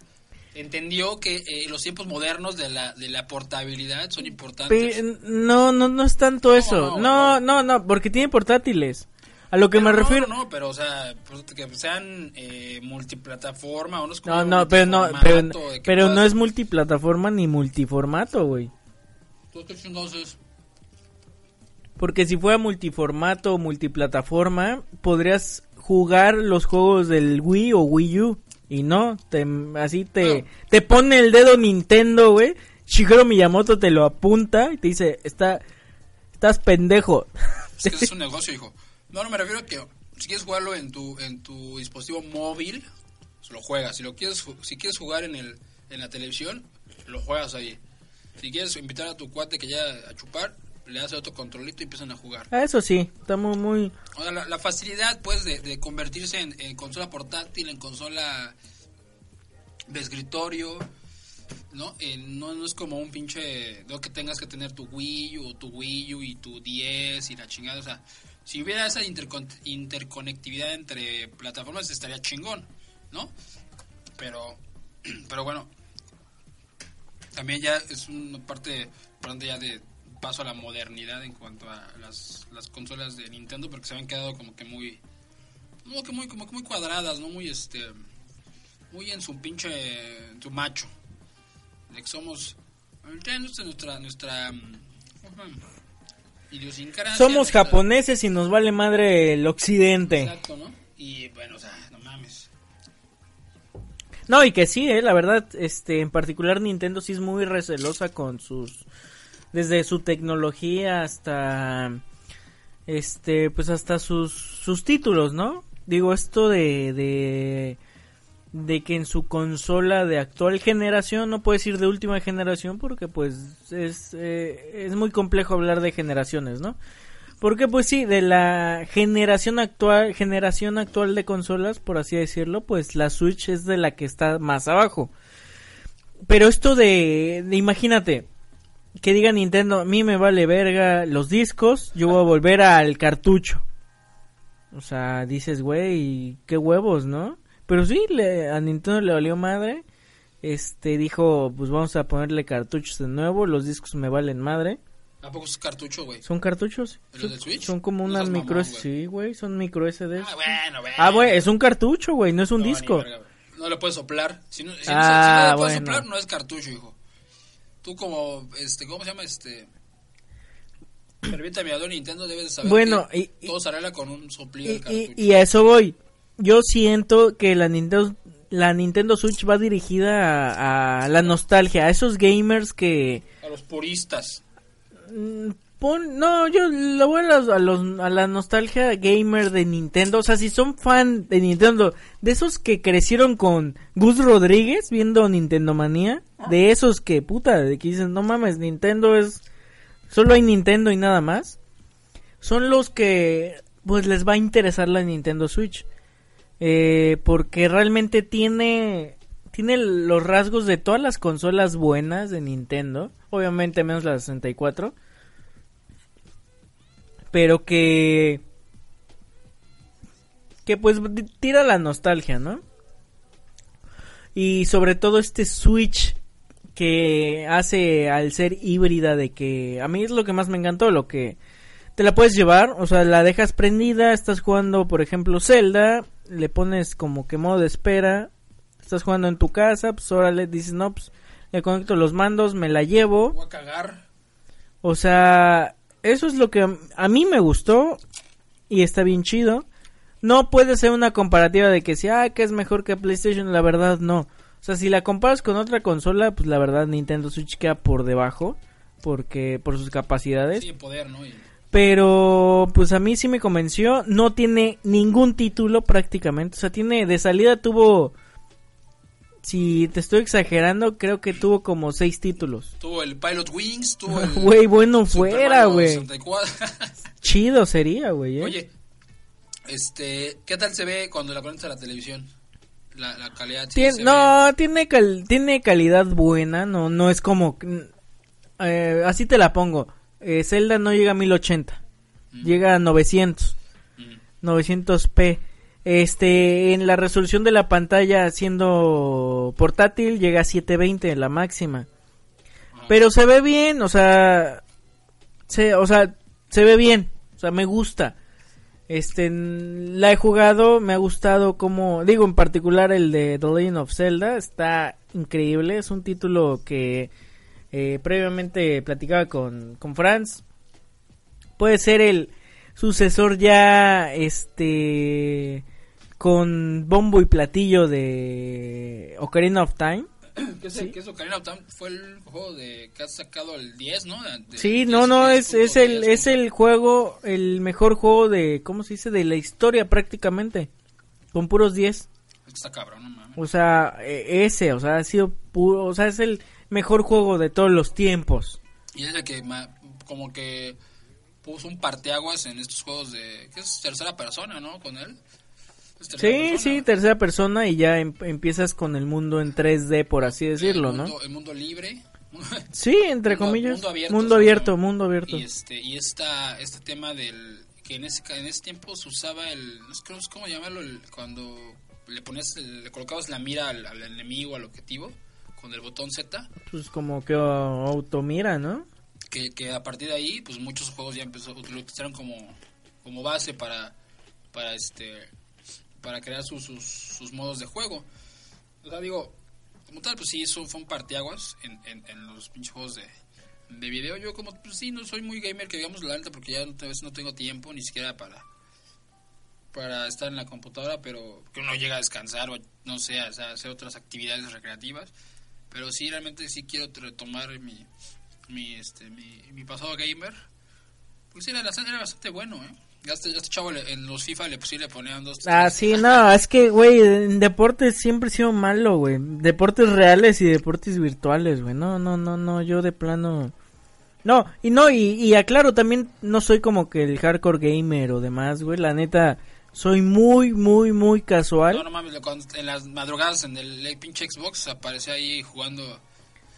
entendió que eh, los tiempos modernos de la, de la portabilidad son importantes. Pe- no, no, no es tanto eso. No, no, no, porque tiene portátiles. A lo que Pero me no, refiero. No, no, pero o sea, pues, que sean eh, multiplataforma, unos como No, no, pero no, pero, pero no es multiplataforma ni multiformato, güey. ¿Tú qué chingados es? Porque si fuera multiformato o multiplataforma, podrías jugar los juegos del Wii o Wii U. Y no, te, así te, te pone el dedo Nintendo, güey. Shigeru Miyamoto te lo apunta y te dice, está, estás pendejo. Es que eso es <laughs> un negocio, hijo. No, no me refiero a que si quieres jugarlo en tu en tu dispositivo móvil, pues lo juegas. Si lo quieres si quieres jugar en el en la televisión, lo juegas ahí. Si quieres invitar a tu cuate que ya a chupar, le das otro controlito y empiezan a jugar. Eso sí, está muy, muy... O sea, la, la facilidad, pues, de, de convertirse en, en consola portátil, en consola de escritorio, ¿no? Eh, no, no es como un pinche... No que tengas que tener tu Wii U, o tu Wii U y tu 10 y la chingada. O sea, si hubiera esa intercon- interconectividad entre plataformas estaría chingón, ¿no? Pero, <clears throat> pero bueno, también ya es una parte importante ya de paso a la modernidad en cuanto a las, las consolas de Nintendo porque se habían quedado como que muy no que muy como que muy cuadradas no muy este muy en su pinche en su macho. De que somos nuestra nuestra idiosincrasia Somos japoneses y nos vale madre el occidente. exacto no y bueno o sea no mames No, y que sí, eh, la verdad, este, en particular Nintendo sí es muy recelosa con sus, desde su tecnología hasta, este, pues hasta sus, sus títulos, ¿no? Digo, esto de, de, de que en su consola de actual generación, no puedes ir de última generación porque pues es, eh, es muy complejo hablar de generaciones, ¿no? Porque pues sí, de la generación actual, generación actual de consolas, por así decirlo, pues la Switch es de la que está más abajo. Pero esto de, de imagínate, que diga Nintendo, a mí me vale verga los discos, yo voy a volver al cartucho. O sea, dices, güey, qué huevos, ¿no? Pero sí, le, a Nintendo le valió madre. Este dijo, pues vamos a ponerle cartuchos de nuevo, los discos me valen madre. ¿A poco es cartucho, güey? ¿Son cartuchos? ¿Los Son- del Switch? Son como una micro... mamón, güey. sí, güey, son micro SD. Ah, bueno, bueno. Ah, güey, es un cartucho, güey, no es un No, disco. verga, güey. No le puedes soplar. Si no, si no- si Ah, no le puedes bueno. soplar, no es cartucho, hijo. Tú como, este, ¿cómo se llama? Este... De Nintendo debes de saber Bueno, que y- todo se arregla con un soplido de cartucho. y- y a eso voy. Yo siento que la Nintendo, la Nintendo Switch va dirigida a, a la nostalgia, a esos gamers que... A los puristas. mm, Pon, no, yo lo voy a, los- a, los- a la nostalgia gamer de Nintendo. O sea, si son fan de Nintendo, de esos que crecieron con Gus Rodríguez viendo Nintendo Manía, de esos que, puta, de que dicen, no mames, Nintendo es. Solo hay Nintendo y nada más. Son los que, pues, les va a interesar la Nintendo Switch. Eh, porque realmente tiene. Tiene los rasgos de todas las consolas buenas de Nintendo. Obviamente menos la 64 pero que que pues tira la nostalgia, ¿no? Y sobre todo este Switch que hace al ser híbrida de que a mí es lo que más me encantó, lo que te la puedes llevar, o sea, la dejas prendida, estás jugando, por ejemplo, Zelda, le pones como que modo de espera, estás jugando en tu casa, pues ahora le dices, no, pues le conecto los mandos, me la llevo, Voy a cagar. o sea, eso es lo que a- mí me gustó y está bien chido. No puede ser una comparativa de que si, ah, que es mejor que PlayStation, la verdad no. O sea, si la comparas con otra consola, pues la verdad Nintendo Switch queda por debajo, porque por sus capacidades. Sí, poder, ¿no? Y- Pero pues a mí sí me convenció, no tiene ningún título prácticamente, o sea, tiene de salida tuvo si te estoy exagerando, creo que tuvo como seis títulos. Tuvo el Pilot Wings, tuvo <laughs> el... Güey, bueno Super fuera, güey. 64. <laughs> Chido sería, güey. ¿eh? Oye, este, ¿qué tal se ve cuando la pones a la televisión? La, la calidad. sí Tien- no, tiene cal- tiene calidad buena, no no es como eh, así te la pongo. Eh, Zelda no llega a 1080. Llega a 900. ve- Mm. 900p. Este, en la resolución de la pantalla siendo portátil llega a 720 la máxima. Pero se ve bien, o sea, se, o sea, se ve bien, o sea, me gusta. Este, la he jugado, me ha gustado como, digo, en particular el de The Legend of Zelda, está increíble, es un título que eh, previamente platicaba con, con Franz. Puede ser el sucesor ya, este, con bombo y platillo de Ocarina of Time. ¿Qué es, que eso, Ocarina of Time fue el juego de que has sacado el 10, ¿no? De- Sí, 10, no, no, es, 10, es el, 10, es el juego, el mejor juego de, ¿cómo se dice? De la historia prácticamente. Con puros 10. Está cabrón, no mames. O sea, e- ese, o sea, ha sido puro, o sea, es el mejor juego de todos los tiempos. Y es el que como que puso un parteaguas en estos juegos de... ¿Qué es? Tercera persona, ¿no? Con él. Sí, persona, sí, ¿no? tercera persona y ya em- empiezas con el mundo en 3D, por así decirlo, el ¿no? mundo, El mundo libre. <laughs> Sí, entre Mundo- comillas. mundo abierto, Mundo abierto, ¿no? mundo abierto. Y este, y esta, este tema del... Que en ese, en ese tiempo se usaba el... No sé cómo- llamarlo, el- cuando le ponías, le colocabas la mira al, al enemigo, al objetivo, con el botón Z. Pues como que oh, automira, ¿no? que, que a partir de ahí pues muchos juegos ya empezó lo utilizaron como como base para para este para crear sus, sus, sus modos de juego o sea digo como tal pues sí eso fue un partiaguas en, en, en los pinches juegos de, de video yo como pues sí no soy muy gamer que digamos la alta porque ya no, a veces no tengo tiempo ni siquiera para para estar en la computadora pero que uno llega a descansar o no sé sea, hacer otras actividades recreativas pero sí realmente sí quiero retomar mi mi este mi, mi pasado gamer pues sí, era, era bastante bueno eh ya este, este chavo le- en los FIFA le, pues, sí le ponían dos Ah, tres- sí, no, es que, güey, en deportes siempre he sido malo, güey. Deportes reales y deportes virtuales, güey. No, no, no, no, yo de plano... No, y no, y, y aclaro, también no soy como que el hardcore gamer o demás, güey. La neta, soy muy, muy, muy casual. No, no mames, en las madrugadas en el, el pinche Xbox aparecía ahí jugando.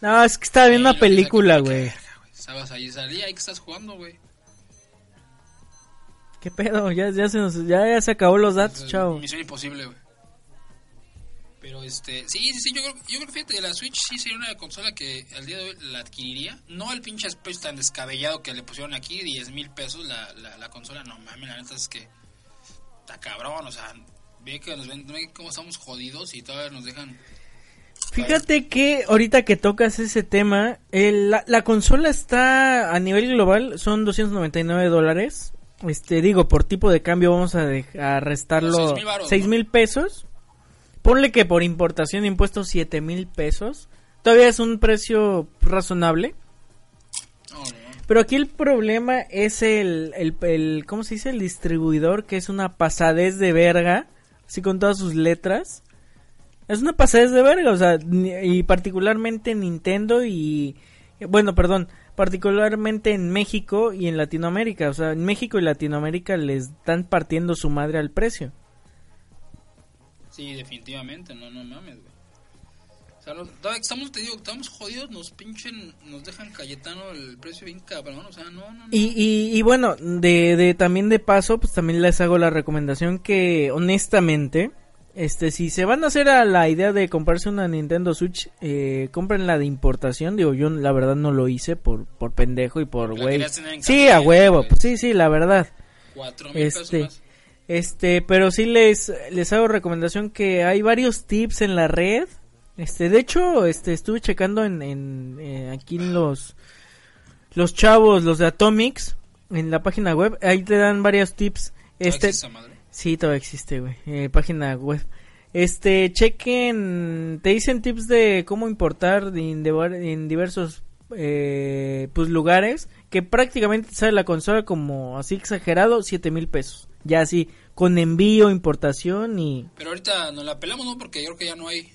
No, es que estaba viendo una película, güey. Estabas ahí, salía ahí que estás jugando, güey. ¿Qué pedo? Ya, ya, se nos, ya, ya se acabó los datos, Es chao. Misión imposible, güey. Pero este, sí, sí, sí, yo creo, yo creo que fíjate, la Switch sí sería una consola que al día de hoy la adquiriría. No el pinche precio tan descabellado que le pusieron aquí, 10 mil pesos la, la, la consola. No mames, la neta es que está cabrón, o sea, ve que nos ven, ve cómo estamos jodidos y todavía nos dejan. Fíjate que ahorita que tocas ese tema, el- la, la consola está a nivel global, son 299 dólares. Este, digo, por tipo de cambio vamos a, a restarlo Seis mil varos, 6 ¿no? mil pesos. Ponle que por importación de impuestos 7 mil pesos. Todavía es un precio razonable. No, no. Pero aquí el problema es el, el, ¿cómo se dice? El distribuidor, que es una pasadez de verga, así con todas sus letras. Es una pasadez de verga, o sea, y particularmente Nintendo y, bueno, perdón, particularmente en México y en Latinoamérica, o sea, en México y Latinoamérica les están partiendo su madre al precio. Sí, definitivamente, no, no mames, güey. O sea, estamos, te digo, estamos jodidos, nos pinchen, nos dejan Cayetano el precio bien cabrón, o sea, no, no, no. Y, y, y bueno, de, de también de paso, pues también les hago la recomendación que honestamente, este, si se van a hacer a la idea de comprarse una Nintendo Switch, eh, compren la de importación. Digo, yo la verdad no lo hice por, por pendejo y por güey. Sí, a huevo, pues sí, sí, la verdad. Cuatro mil pesos Este, más. este, pero sí les, les hago recomendación que hay varios tips en la red. Este, de hecho, este, estuve checando en, en eh, aquí en los, los chavos, los de Atomics, en la página web, ahí te dan varios tips. ¿Todavía Este, existe madre? sí, todavía existe, güey, eh, página web. Este, chequen, te dicen tips de cómo importar en, en diversos, eh, pues lugares, que prácticamente sale la consola como así exagerado, siete mil pesos. Ya así, con envío, importación y... Pero ahorita nos la pelamos, ¿no? Porque yo creo que ya no hay.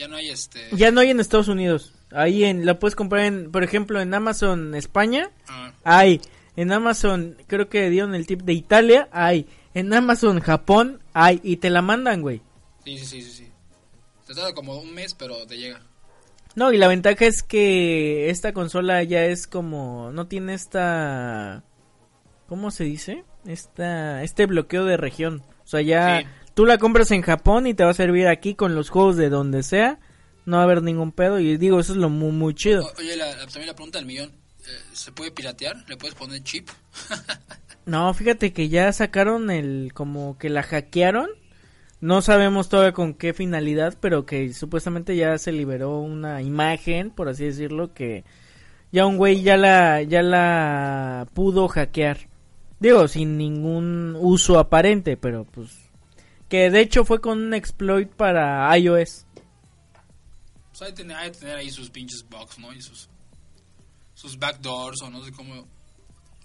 Ya no hay este. Ya no hay en Estados Unidos. Ahí en, la puedes comprar en, por ejemplo, en Amazon España, Ah, hay. En Amazon, creo que dieron el tip de Italia, hay. En Amazon Japón, hay. Y te la mandan, güey. sí, sí, sí, sí, sí. Te tarda como un mes, pero te llega. No, y la ventaja es que esta consola ya es como, no tiene esta, ¿cómo se dice? Esta, este bloqueo de región. O sea, ya Sí. Tú la compras en Japón y te va a servir aquí con los juegos de donde sea. No va a haber ningún pedo y digo, eso es lo muy, muy chido. O- Oye, la, la- también la pregunta del millón. eh, ¿Se puede piratear? ¿Le puedes poner chip? <laughs> No, fíjate que ya sacaron el, como que la hackearon. No sabemos todavía con qué finalidad, pero que supuestamente ya se liberó una imagen, por así decirlo, que ya un güey ya la, ya la pudo hackear. Digo, sin ningún uso aparente, pero pues... Que de hecho fue con un exploit para iOS. Pues hay que tener, hay que tener ahí sus pinches bugs, ¿no? Y sus, sus backdoors o no sé cómo,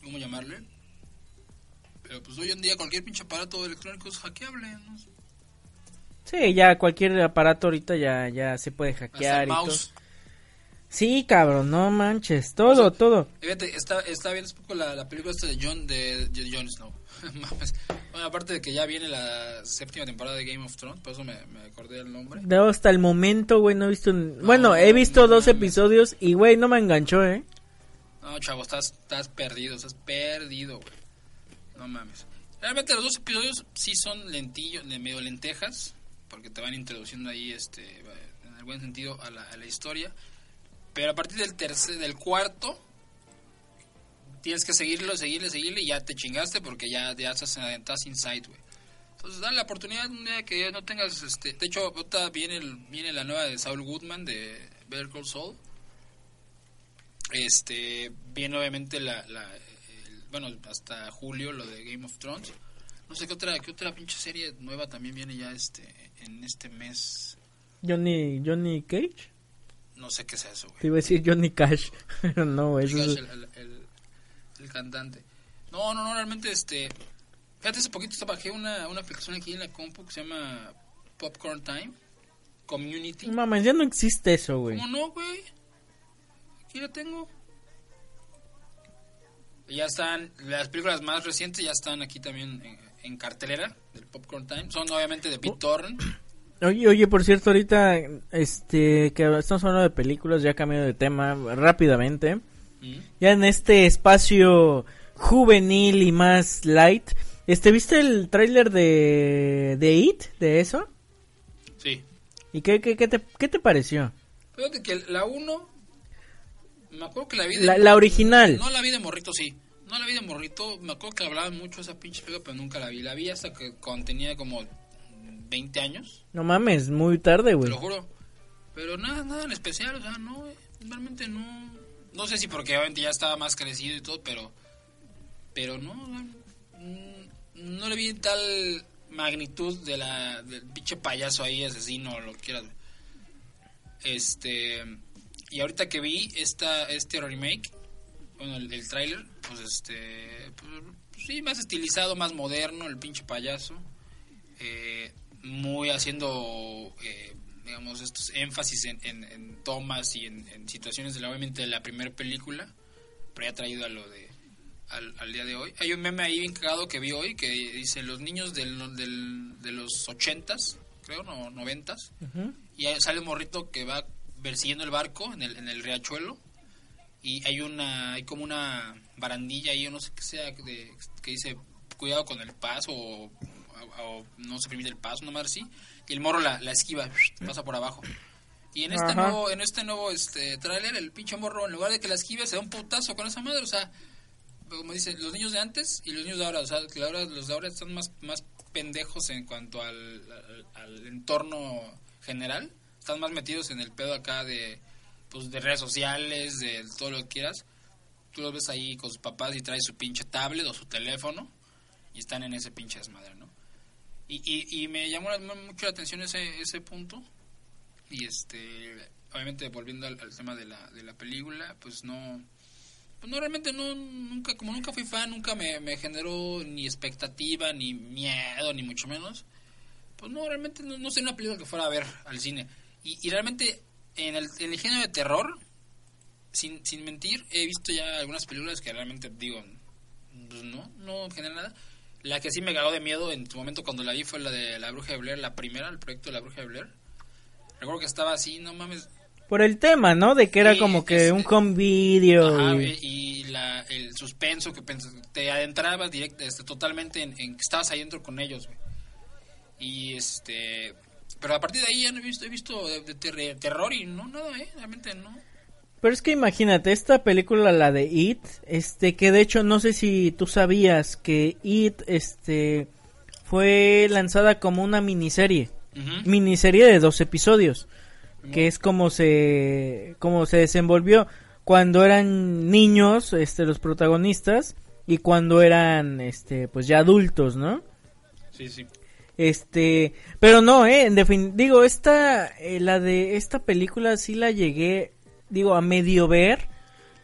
cómo llamarle. Pero pues hoy en día cualquier pinche aparato electrónico es hackeable, ¿no? Sí, ya cualquier aparato ahorita ya, ya se puede Hasta hackear el y todo. mouse. Sí, cabrón, no manches, todo, todo. Fíjate, está, está viendo un poco la, la película esta de John, de, de Jon Snow. <laughs> Mames. Bueno, aparte de que ya viene la séptima temporada de Game of Thrones, por eso me, me acordé del nombre. De hasta el momento, güey, no he visto... un- bueno, he visto no dos episodios y, güey, no me enganchó, ¿eh? No, chavo, estás, estás perdido, estás perdido, güey. No mames. Realmente los dos episodios sí son lentillos, de medio lentejas, porque te van introduciendo ahí, este, en el buen sentido, a la, a la historia. Pero a partir del tercer, del cuarto, tienes que seguirlo, seguirle, seguirle y ya te chingaste porque ya, ya estás, estás inside, güey. Entonces dale la oportunidad un día que no tengas, este, de hecho, ahorita viene, el- viene la nueva de Saul Goodman de Better Call Saul. Este, viene obviamente la, la el- bueno, hasta julio lo de Game of Thrones. No sé qué otra, qué otra pinche serie nueva también viene ya este, en este mes. Johnny, Johnny Cage. No sé qué es eso, güey. Te iba a decir Johnny Cash, <laughs> pero no, eso Cash, es... el, el- el- cantante. No, no, no, realmente este. Fíjate, hace poquito estaba- bajé una, una aplicación aquí en la compu que se llama Popcorn Time Community. Mames, ya no existe eso, güey. ¿Cómo no, güey? Aquí la tengo. Ya están, las películas más recientes ya están aquí también en, en cartelera del Popcorn Time. Son obviamente de Pete Torrent. Oye, oye, por cierto, ahorita, este, que estamos hablando de películas, ya cambiando de tema rápidamente. Ya en este espacio juvenil y más light, este, ¿viste el tráiler de, de It, de eso? Sí. ¿Y qué, qué, qué te, qué te pareció? Fíjate que la 1, me acuerdo que la vi de... La, la original. No la vi de morrito, sí. No la vi de morrito. Me acuerdo que hablaban mucho esa pinche película, pero nunca la vi. La vi hasta que cuando tenía como 20 años, No mames, muy tarde, te güey. lo juro. Pero nada, nada en especial, o sea, no, eh, realmente no. No sé si porque obviamente ya estaba más crecido y todo, pero. Pero no, no, mm, no le vi tal magnitud de la, del pinche payaso ahí, asesino, lo que quieras. Este. Y ahorita que vi esta, este remake, bueno, el, el tráiler, pues este. Pues, pues sí, más estilizado, más moderno, el pinche payaso. Eh, muy haciendo, eh, digamos, estos énfasis en, en- en tomas y en, en situaciones de la, obviamente, de la primera película, pero ya traído a lo de. Al, al día de hoy. Hay un meme ahí bien cagado que vi hoy que dice los niños del, del- de los ochentas, creo, no, noventas, Ujú. y ahí sale un morrito que va persiguiendo el barco en el, en el riachuelo y hay una hay como una barandilla ahí o no sé qué sea de- que dice cuidado con el paso o, o- o no se permite el paso nomás así y el morro la, la esquiva pasa por abajo. Y en este Ajá. nuevo en este nuevo este tráiler el pinche morro en lugar de que la esquive se da un putazo con esa madre o sea como dice los niños de antes y los niños de ahora o sea que ahora los de ahora están más más pendejos en cuanto al, al- al entorno general están más metidos en el pedo acá de pues de redes sociales de todo lo que quieras. Tú los ves ahí con sus papás y trae su pinche tablet o su teléfono y están en ese pinche desmadre no y, y, y me llamó la- mucho la atención ese ese punto. Y este obviamente volviendo al, tema de la de la película pues no pues no realmente no nunca como nunca fui fan nunca me, me generó ni expectativa ni miedo ni mucho menos. Pues no realmente no, no sé una película que fuera a ver al cine. Y, y realmente en el, en el género de terror sin, sin mentir he visto ya algunas películas que realmente digo pues no no genera nada la que sí me cagó de miedo en su momento cuando la vi fue la de la bruja de Blair la primera el proyecto de la bruja de Blair recuerdo que estaba así no mames Por el tema, ¿no? De que era como que es- un home video. Ajá, y- y, la, el suspenso que te adentrabas directo, este, totalmente en, en que estabas ahí dentro con ellos, güey. Y este. Pero a partir de ahí ya no he visto, he visto de, de ter- terror y no, nada, ¿eh? Realmente no. Pero es que imagínate, esta película, la de It, este, que de hecho no sé si tú sabías que It, este, fue lanzada como una miniserie. Miniserie de dos episodios. Que es como se, como se desenvolvió cuando eran niños, este, los protagonistas, y cuando eran, este, pues ya adultos, ¿no? Sí, sí. Este, pero no, eh, en digo, esta, eh, la de esta película sí la llegué, digo, a medio ver,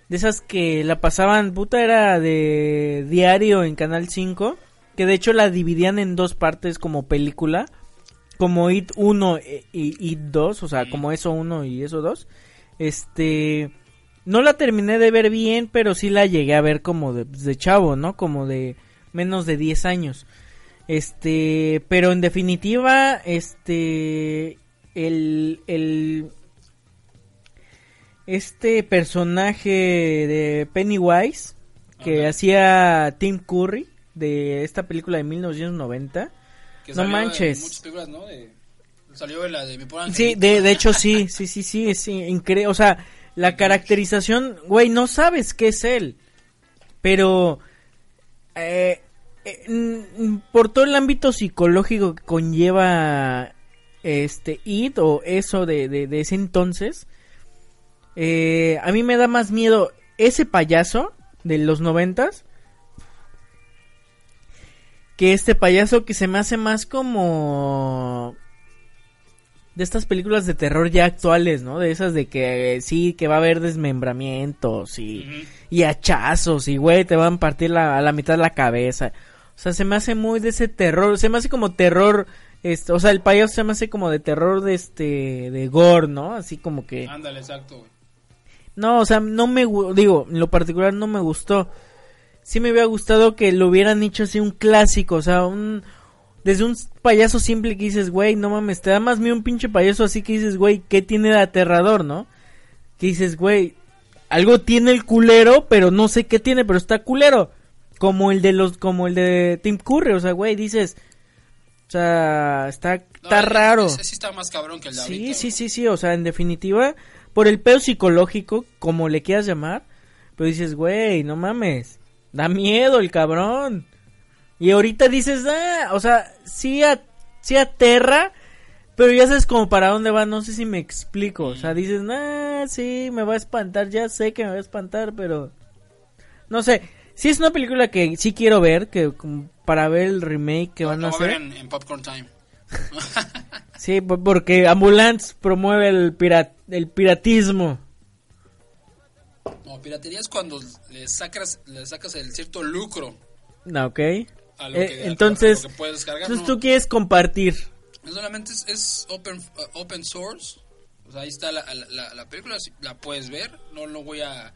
de esas que la pasaban, puta, era de diario en Canal 5, que de hecho la dividían en dos partes como película, como It 1 e- y It 2, o sea, como eso 1 y eso 2, este, no la terminé de ver bien, pero sí la llegué a ver como de, de chavo, ¿no? Como de menos de 10 años. Este, pero en definitiva, este, el, el, este personaje de Pennywise que Ajá. hacía Tim Curry de esta película de 1990. Que No en manches. muchas películas, ¿no? De- salió en la de mi pobre Sí, de, de hecho sí, sí, sí, sí, sí, increíble. O sea, la caracterización, güey, no sabes qué es él. Pero, eh, eh, por todo el ámbito psicológico que conlleva este It o eso de, de, de ese entonces, eh, a mí me da más miedo ese payaso de los noventas que este payaso que se me hace más como de estas películas de terror ya actuales, ¿no? De esas de que eh, sí, que va a haber desmembramientos y, y hachazos y, güey, te van a partir la, a la mitad la cabeza. O sea, se me hace muy de ese terror, se me hace como terror, este, o sea, el payaso se me hace como de terror de este, de gore, ¿no? Así como que... Ándale, exacto, güey. No, o sea, no me digo, en lo particular no me gustó. sí me hubiera gustado que lo hubieran hecho así un clásico, o sea, un desde un payaso simple que dices, güey, no mames, te da más miedo un pinche payaso así que dices, güey, ¿qué tiene de aterrador, no? Que dices, güey, algo tiene el culero, pero no sé qué tiene, pero está culero. Como el de los, como el de Tim Curry, o sea, güey, dices, o sea, está, No, está raro. Ese sí está más cabrón que el de Sí, ahorita. sí, sí, sí, o sea, en definitiva, por el pedo psicológico, como le quieras llamar, pero dices, güey, no mames, da miedo el cabrón. Y ahorita dices, ah, o sea, sí, a- sí aterra, pero ya sabes como para dónde va, no sé si me explico. O sea, dices, ah, sí, me va a espantar, ya sé que me va a espantar, pero... No sé, sí es una película que sí quiero ver, que para ver el remake que van a hacer. en, en Popcorn Time. <laughs> Sí, po- porque Ambulance promueve el, pira- el piratismo. No, piratería es cuando le sacas, le sacas el cierto lucro No, ok. a lo Eh, que, a entonces, lo que puedes descargar. entonces ¿no? tú quieres compartir. No solamente es, es open, uh, open source. O sea, ahí está la, la, la- la película, la puedes ver. No lo voy a, a-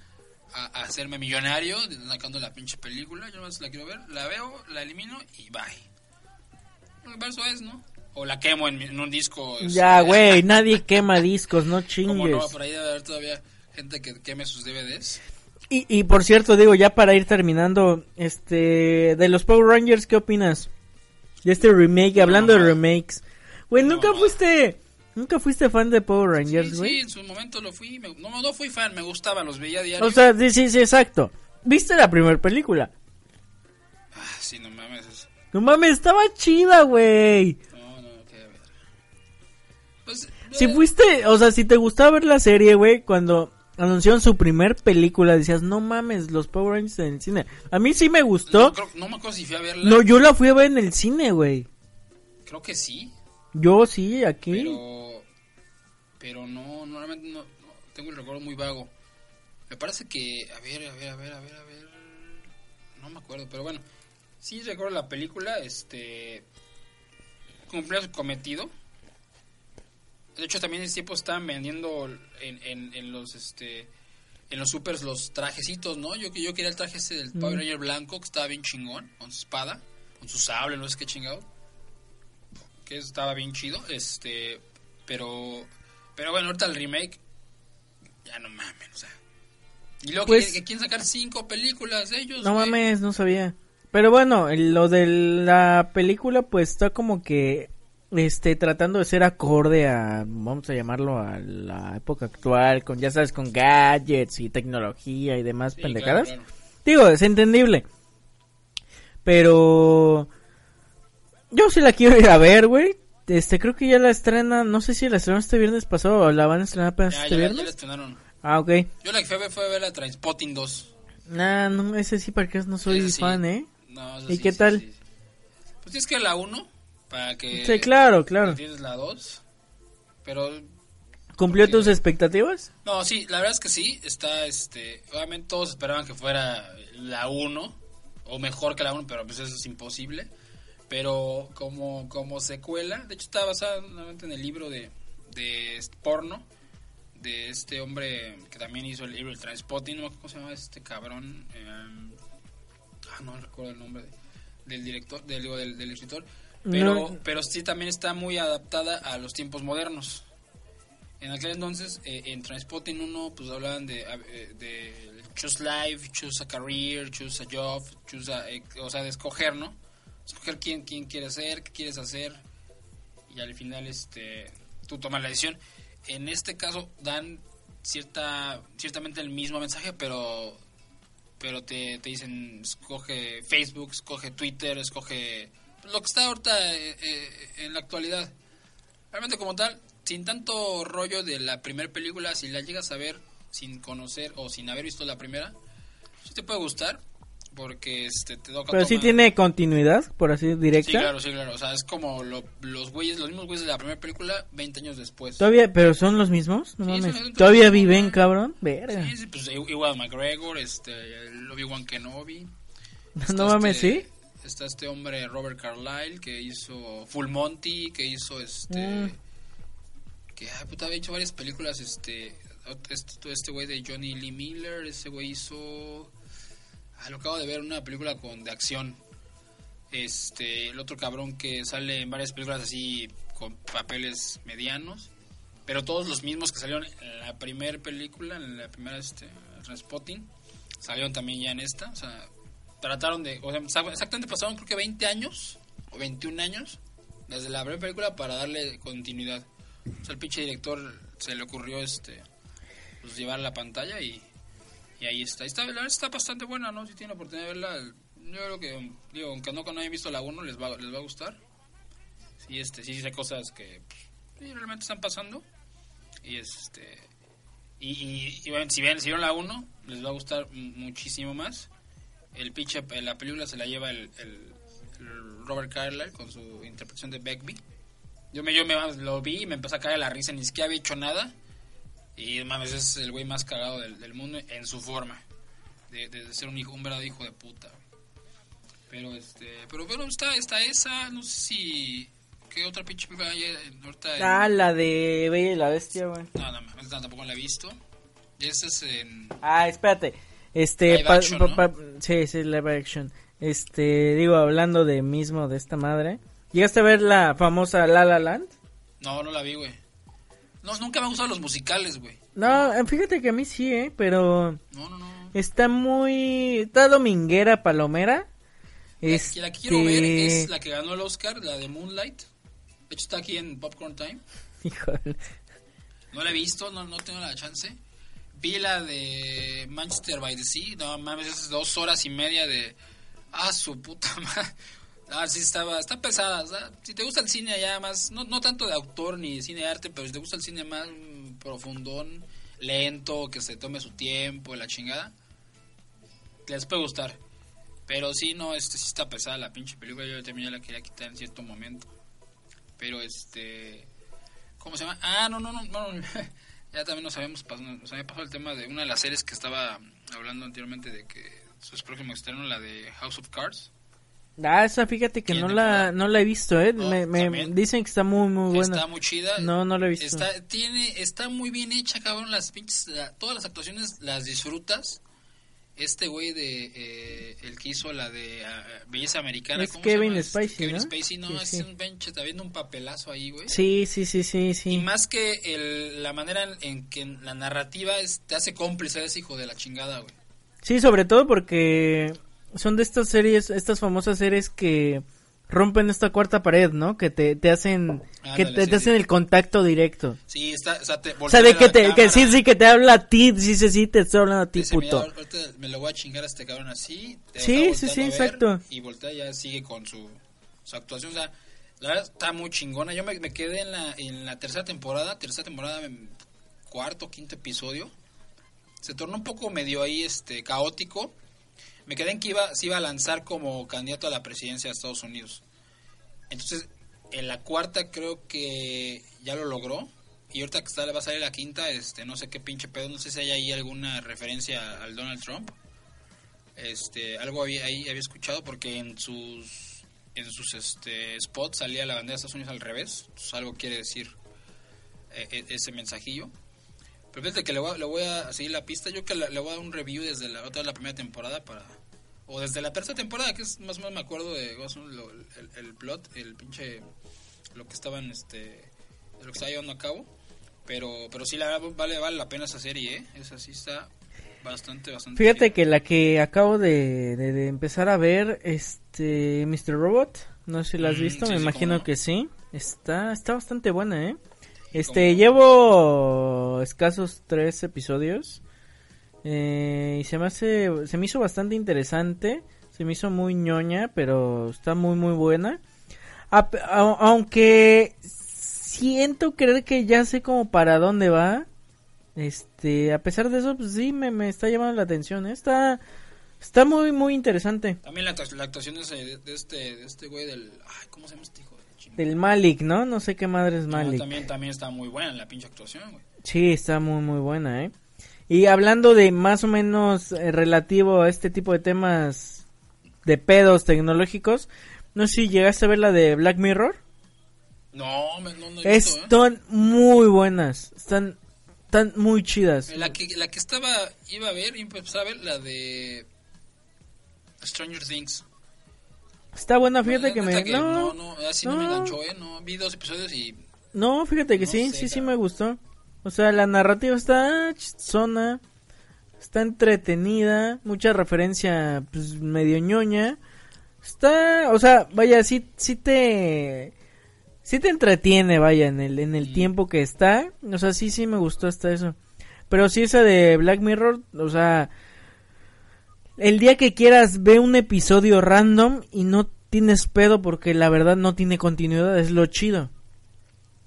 a hacerme millonario sacando la pinche película. Yo más la quiero ver, la veo, la elimino y bye. Que eso es, ¿no? O la quemo en, en un disco. es- Ya, güey, <laughs> nadie quema discos, no Como chingues. no, por ahí debe haber todavía gente que queme sus DVDs. Y, y por cierto, digo, ya para ir terminando, este, de los Power Rangers, ¿qué opinas? De este remake, hablando de mamada. remakes. Güey, nunca fuiste, nunca fuiste fan de Power Sí, Rangers, sí, güey. en su momento lo fui. me- no, no fui fan, me gustaba, los veía diario. o sea, sí, sí, sí, exacto. ¿Viste la primera película? Ah, sí, no mames. es- No mames, estaba chida, güey. Si fuiste, o sea, si te gustaba ver la serie, güey, cuando anunciaron su primer película, decías, no mames, los Power Rangers en el cine. A mí sí me no, gustó. creo- no me acuerdo si fui a verla. No, yo la fui a ver en el cine, güey. Creo que sí. Yo sí, aquí. Pero. Pero no, normalmente no, no, Tengo el recuerdo muy vago. Me parece que. A ver, a ver, a ver, a ver, a ver. No me acuerdo, pero bueno. Sí recuerdo la película. Este. Cumplió su cometido. De hecho, también en ese tiempo estaban vendiendo en, en, en los. Este. En los supers los trajecitos, ¿no? Yo, yo quería el traje ese del Power Ranger blanco, que estaba bien chingón, con su espada, con su sable, no sé qué chingado que estaba bien chido, este, pero, pero bueno, ahorita el remake, ya no mames, o sea, y luego Pues- que, que quieren sacar cinco películas ellos, No güey. mames, no sabía. Pero bueno, lo de la película pues está como que este tratando de ser acorde a vamos a llamarlo a la época actual con ya sabes con gadgets y tecnología y demás Sí, pendejadas. claro, claro. Digo, es entendible. Pero yo sí la quiero ir a ver, güey. Este, creo que ya la estrena, no sé si la estrenaron este viernes pasado o la van a estrenar apenas Ya, este ya, la- ya la viernes. estrenaron. Ah, ok. Yo la que fui a ver fue a ver la Transpotting 2. Nah, no, ese sí, porque no soy sí. fan, ¿eh? No, ¿Y sí, qué tal? Pues tienes que la 1 para que... Sí, claro, claro. Tienes la 2. Pero ¿Cumplió tus expectativas? No, sí, la verdad es que sí, está, este, obviamente todos esperaban que fuera la 1, o mejor que la 1, pero pues eso es imposible. Pero como, como secuela, de hecho está basada nuevamente en el libro de, de porno, de este hombre que también hizo el libro El Transpotting, no cómo se llama este cabrón, eh, ah, no recuerdo el nombre de- del director, del, digo, del, del escritor, pero, No. pero sí también está muy adaptada a los tiempos modernos. En aquel entonces, eh, en Transpotting 1, pues hablaban de, eh, de choose life, choose a career, choose a job, choose a, eh, o sea, de escoger, ¿no? Escoger quién, quién quieres ser, qué quieres hacer, y al final, este, tú tomas la decisión. En este caso, dan cierta, ciertamente el mismo mensaje, pero, pero te, te dicen, escoge Facebook, escoge Twitter, escoge lo que está ahorita eh, eh, en la actualidad realmente como tal, sin tanto rollo de la primera película, si la llegas a ver sin conocer o sin haber visto la primera, sí te puede gustar, porque este te toca Pero sí toma- tiene continuidad, por así directa. Sí, claro, sí, claro. O sea, es como lo- los güeyes, los mismos güeyes de la primera película 20 años después. Todavía, pero son los mismos, no Sí, mames. Todavía viven, cabrón. Verga. Sí, sí, pues igual McGregor, este, el Obi-Wan Kenobi. <laughs> no mames, este- sí. Está este hombre Robert Carlyle que hizo Full Monty, que hizo este Mm. que ah, puta, había hecho varias películas este este este güey de Johnny Lee Miller, ese güey hizo Ah, lo acabo de ver, una película con de acción. Este, el otro cabrón que sale en varias películas así con papeles medianos, pero todos los mismos que salieron en la primera película, en la primera este, Transpotting, salieron también ya en esta. O sea, trataron de. O sea, exactamente pasaron creo que 20 años o 21 años desde la primera película para darle continuidad. O sea, el pinche director se le ocurrió este pues llevar la pantalla y, y ahí está. Está, la verdad está bastante buena, ¿no? Si tienen la oportunidad de verla, yo creo que, digo, aunque no, no hayan visto la 1, les va, les va a gustar. Sí, este, sí dice cosas que pues, realmente están pasando. Y este. Y, y, y bueno, si, ven, si vieron la 1, les va a gustar muchísimo más. El pinche, la película se la lleva el, el- el Robert Carlyle con su interpretación de Begbie. Yo me, yo me lo vi y me empezó a caer la risa, ni siquiera había hecho nada. Y mames, es el güey más cagado del, del mundo en su forma. De, de ser un hijo, un verdadero hijo de puta. Pero este, pero bueno, está, está esa, no sé si qué otra pinche película hay en- ahorita en- Ah, la de Bella y la Bestia, güey. No, no, esa tampoco la he visto. Y esa es en Ah, espérate. Este, Live pa- action, pa- ¿no? pa- sí, sí, live action. Este, digo, hablando de mismo de esta madre. ¿Llegaste a ver la famosa La La Land? No, no la vi, güey. No, nunca me han gustado los musicales, güey. No, eh, fíjate que a mí sí, eh, pero No, no, no. está muy, está dominguera, palomera. La, Este, la que quiero ver es la que ganó el Oscar, la de Moonlight. De hecho está aquí en Popcorn Time. <laughs> híjole. No la he visto, no, no tengo la chance. Vi la de Manchester by the Sea. No mames, es dos horas y media de. Ah, su puta <laughs> madre. Ah, sí, estaba, está pesada. si te gusta el cine ya más, no, no tanto de autor ni cine de arte, pero si te gusta el cine más profundón, lento, que se tome su tiempo, la chingada, les puede gustar. Pero sí, no, este sí está pesada la pinche película. Yo también ya la quería quitar en cierto momento. Pero este. ¿Cómo se llama? Ah, no, no, no. no, <laughs> ya también nos habíamos pasado, nos había pasado el tema de una de las series que estaba hablando anteriormente de que su próximo estreno, la de House of Cards. Ah, esa fíjate que ¿Quién no la, no la he visto, eh. No, me, dicen que está muy, muy buena. Está muy chida. No, no la he visto. Está, tiene, está muy bien hecha, cabrón. Las pinches, la- todas las actuaciones las disfrutas. Este güey de eh, el que hizo la de ah, Belleza Americana. Es ¿cómo se Kevin llama? Spacey, Kevin ¿no? Spacey, no, Sí, es sí. un bench, está viendo un papelazo ahí, güey. Sí, sí, sí, sí, sí. Y más que el, la manera en, en que la narrativa es, te hace cómplice ese hijo de la chingada, güey. Sí, sobre todo porque son de estas series, estas famosas series que rompen esta cuarta pared, ¿no? Que te, te hacen, que Ándale, te, sí, te hacen sí. el contacto directo. Sí, está, o sea, te O sea, de que te, que sí, sí, que te habla a ti, sí, sí, sí, te estoy hablando a ti, dice, "Mira, puto. ahorita me lo voy a chingar a este cabrón así. te Sí, sí, sí, exacto. Y voltea ya sigue con su, su actuación. O sea, la verdad está muy chingona. Yo me, me quedé en la, en la tercera temporada, tercera temporada, cuarto, quinto episodio. Se tornó un poco medio ahí este caótico. Me quedé en que iba, se iba a lanzar como candidato a la presidencia de Estados Unidos. Entonces, en la cuarta creo que ya lo logró. Y ahorita que está, va a salir la quinta, este, no sé qué pinche pedo, no sé si hay ahí alguna referencia al Donald Trump. Este, algo había, ahí había escuchado porque en sus en sus este spots salía la bandera de Estados Unidos al revés. Entonces algo quiere decir eh, eh, ese mensajillo. Pero fíjate que le voy, a, le voy a seguir la pista. Yo que le, le voy a dar un review desde la otra vez la primera temporada para o desde la tercera temporada, que es más o menos me acuerdo de lo- el, el plot, el pinche lo que estaban este de lo que estaba llevando a cabo. Pero pero sí la verdad vale vale la pena esa serie, ¿eh? Esa sí está bastante bastante Fíjate que la que acabo de, de, de empezar a ver, este, Mr. Robot, no sé si la has Mm, visto, sí, me sí, imagino no. que sí. Está, está bastante buena, eh. Este, cómo llevo escasos tres episodios. Eh, y se me hace, se me hizo bastante interesante. Se me hizo muy ñoña, pero está muy, muy buena. A- a- aunque siento creer que ya sé como para dónde va. Este, a pesar de eso, pues sí, me, me está llamando la atención. ¿eh? Está, está muy, muy interesante. También la, actu- la actuación ese de, de este de este güey del ay, ¿cómo se llama este hijo? Del Malik, ¿no? No sé qué madre es No, Malik. también también está muy buena la pinche actuación, güey. Sí, está muy, muy buena, ¿eh? Y hablando de más o menos eh, relativo a este tipo de temas de pedos tecnológicos, no sé si llegaste a ver la de Black Mirror. No, no, no he visto, ¿eh? Están muy buenas, están, están muy chidas. La que, la que estaba, iba a ver, iba a ver la de... Stranger Things. Está buena, fíjate que me... No, no, no, así no, me ¿eh? No, vi dos episodios y no, fíjate que No sí, sé, sí, sí me gustó. O sea, la narrativa está chistosona, está entretenida, mucha referencia, pues, medio ñoña. Está, o sea, vaya, sí, sí te... Sí te entretiene, vaya, en el, en el Mm. tiempo que está. O sea, sí, sí me gustó hasta eso. Pero sí esa de Black Mirror, o sea... El día que quieras ve un episodio random y no tienes pedo porque la verdad no tiene continuidad, es lo chido.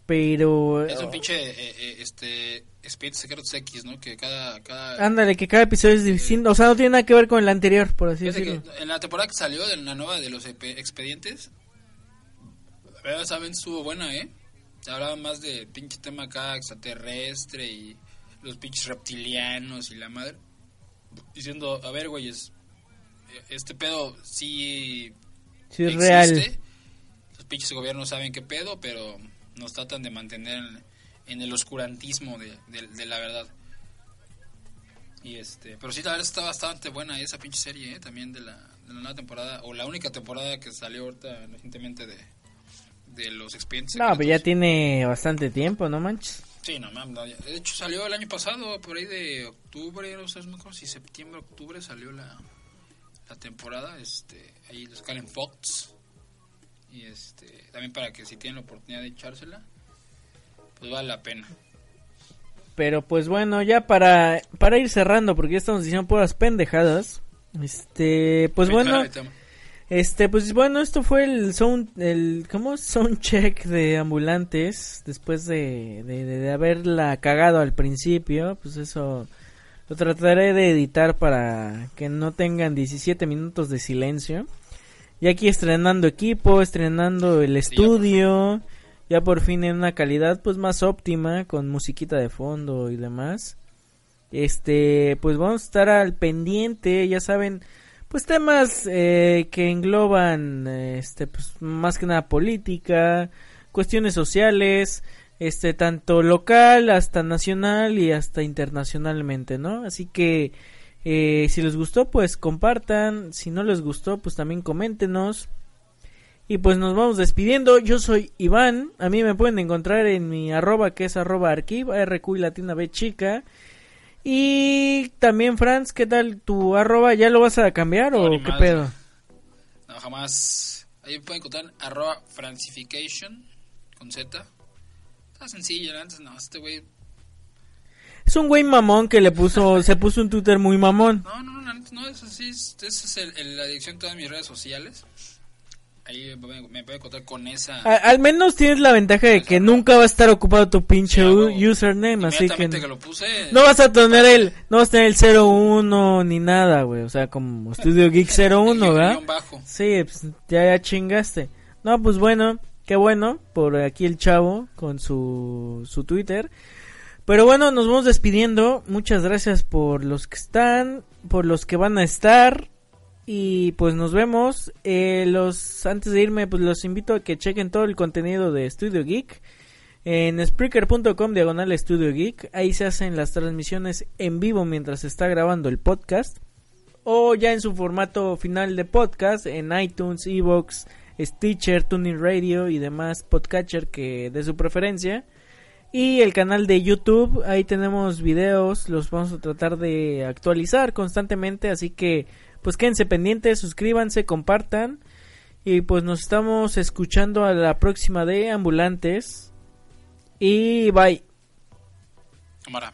Pero... es un pinche, eh, eh, este, Expedientes Secretos X, ¿no? Que cada, cada... Ándale, que cada episodio es distinto. O sea, no tiene nada que ver con el anterior, por así decirlo. en la temporada que salió de la nueva de los expedientes, la verdad, saben, estuvo buena, ¿eh? Hablaban más de pinche tema acá extraterrestre y los pinches reptilianos y la madre. Diciendo, a ver, güeyes, este pedo sí Sí, es existe. real. Los pinches gobiernos saben qué pedo, pero nos tratan de mantener en, en el oscurantismo de, de- de la verdad. Y este, pero sí, la verdad está bastante buena esa pinche serie, ¿eh? también de la, de la nueva temporada, o la única temporada que salió ahorita recientemente de, de los expedientes. No, pero ya secretos. tiene bastante tiempo, ¿no manches? Sí, no mames, de hecho salió el año pasado, por ahí de octubre, no sé, no si septiembre, octubre salió la, la temporada, este, ahí los Calen Fox, y este, también para que si tienen la oportunidad de echársela, pues vale la pena. Pero pues bueno, ya para, para ir cerrando, porque ya estamos diciendo puras pendejadas. Este, pues bueno. Este, pues bueno, esto fue el sound, el, ¿cómo? Sound check de ambulantes, después de, de, de- haberla cagado al principio, pues eso lo trataré de editar para que no tengan 17 minutos de silencio. Y aquí estrenando equipo, estrenando el estudio, ya por fin en una calidad pues más óptima, con musiquita de fondo y demás. Este, pues vamos a estar al pendiente, ya saben, pues temas eh, que engloban, este, pues más que nada política, cuestiones sociales, este, tanto local hasta nacional y hasta internacionalmente, ¿no? Así que, eh, si les gustó, pues compartan, si no les gustó, pues también coméntenos. Y pues nos vamos despidiendo. Yo soy Iván. A mí me pueden encontrar en mi arroba que es arroba arquiv, RQ y latina B chica. Y también Franz, ¿qué tal tu arroba? ¿Ya lo vas a cambiar No, o qué madre. pedo? No, jamás. Ahí pueden encontrar arroba francification con Z. Está sencillo, antes no, este güey. Es un güey mamón que le puso, <laughs> se puso un Twitter muy mamón. No, no, no, neta, no, es así. es- Esa es el- el- la dirección de todas mis redes sociales. Ahí me, encontrar con esa. A- al menos tienes la ventaja de que nunca va a estar ocupado tu pinche Sí, username, así que lo puse. no vas a tener el, no vas a tener el 01 ni nada, güey, o sea, como Studio <laughs> Geek 01, guión- ¿verdad? bajo. Sí, pues ya, ya chingaste. No, pues bueno, qué bueno por aquí el chavo con su, su Twitter. Pero bueno, nos vamos despidiendo. Muchas gracias por los que están, por los que van a estar. Y pues nos vemos. Eh, los Antes de irme, pues los invito a que chequen todo el contenido de Studio Geek. En Spreaker.com diagonal Studio Geek. Ahí se hacen las transmisiones en vivo mientras se está grabando el podcast o ya en su formato final de podcast en iTunes, Evox, Stitcher, Tuning Radio y demás podcatcher que de su preferencia. Y el canal de YouTube, ahí tenemos videos, los vamos a tratar de actualizar constantemente, así que pues quédense pendientes, suscríbanse, compartan y pues nos estamos escuchando a la próxima de Ambulantes y bye. Cámara.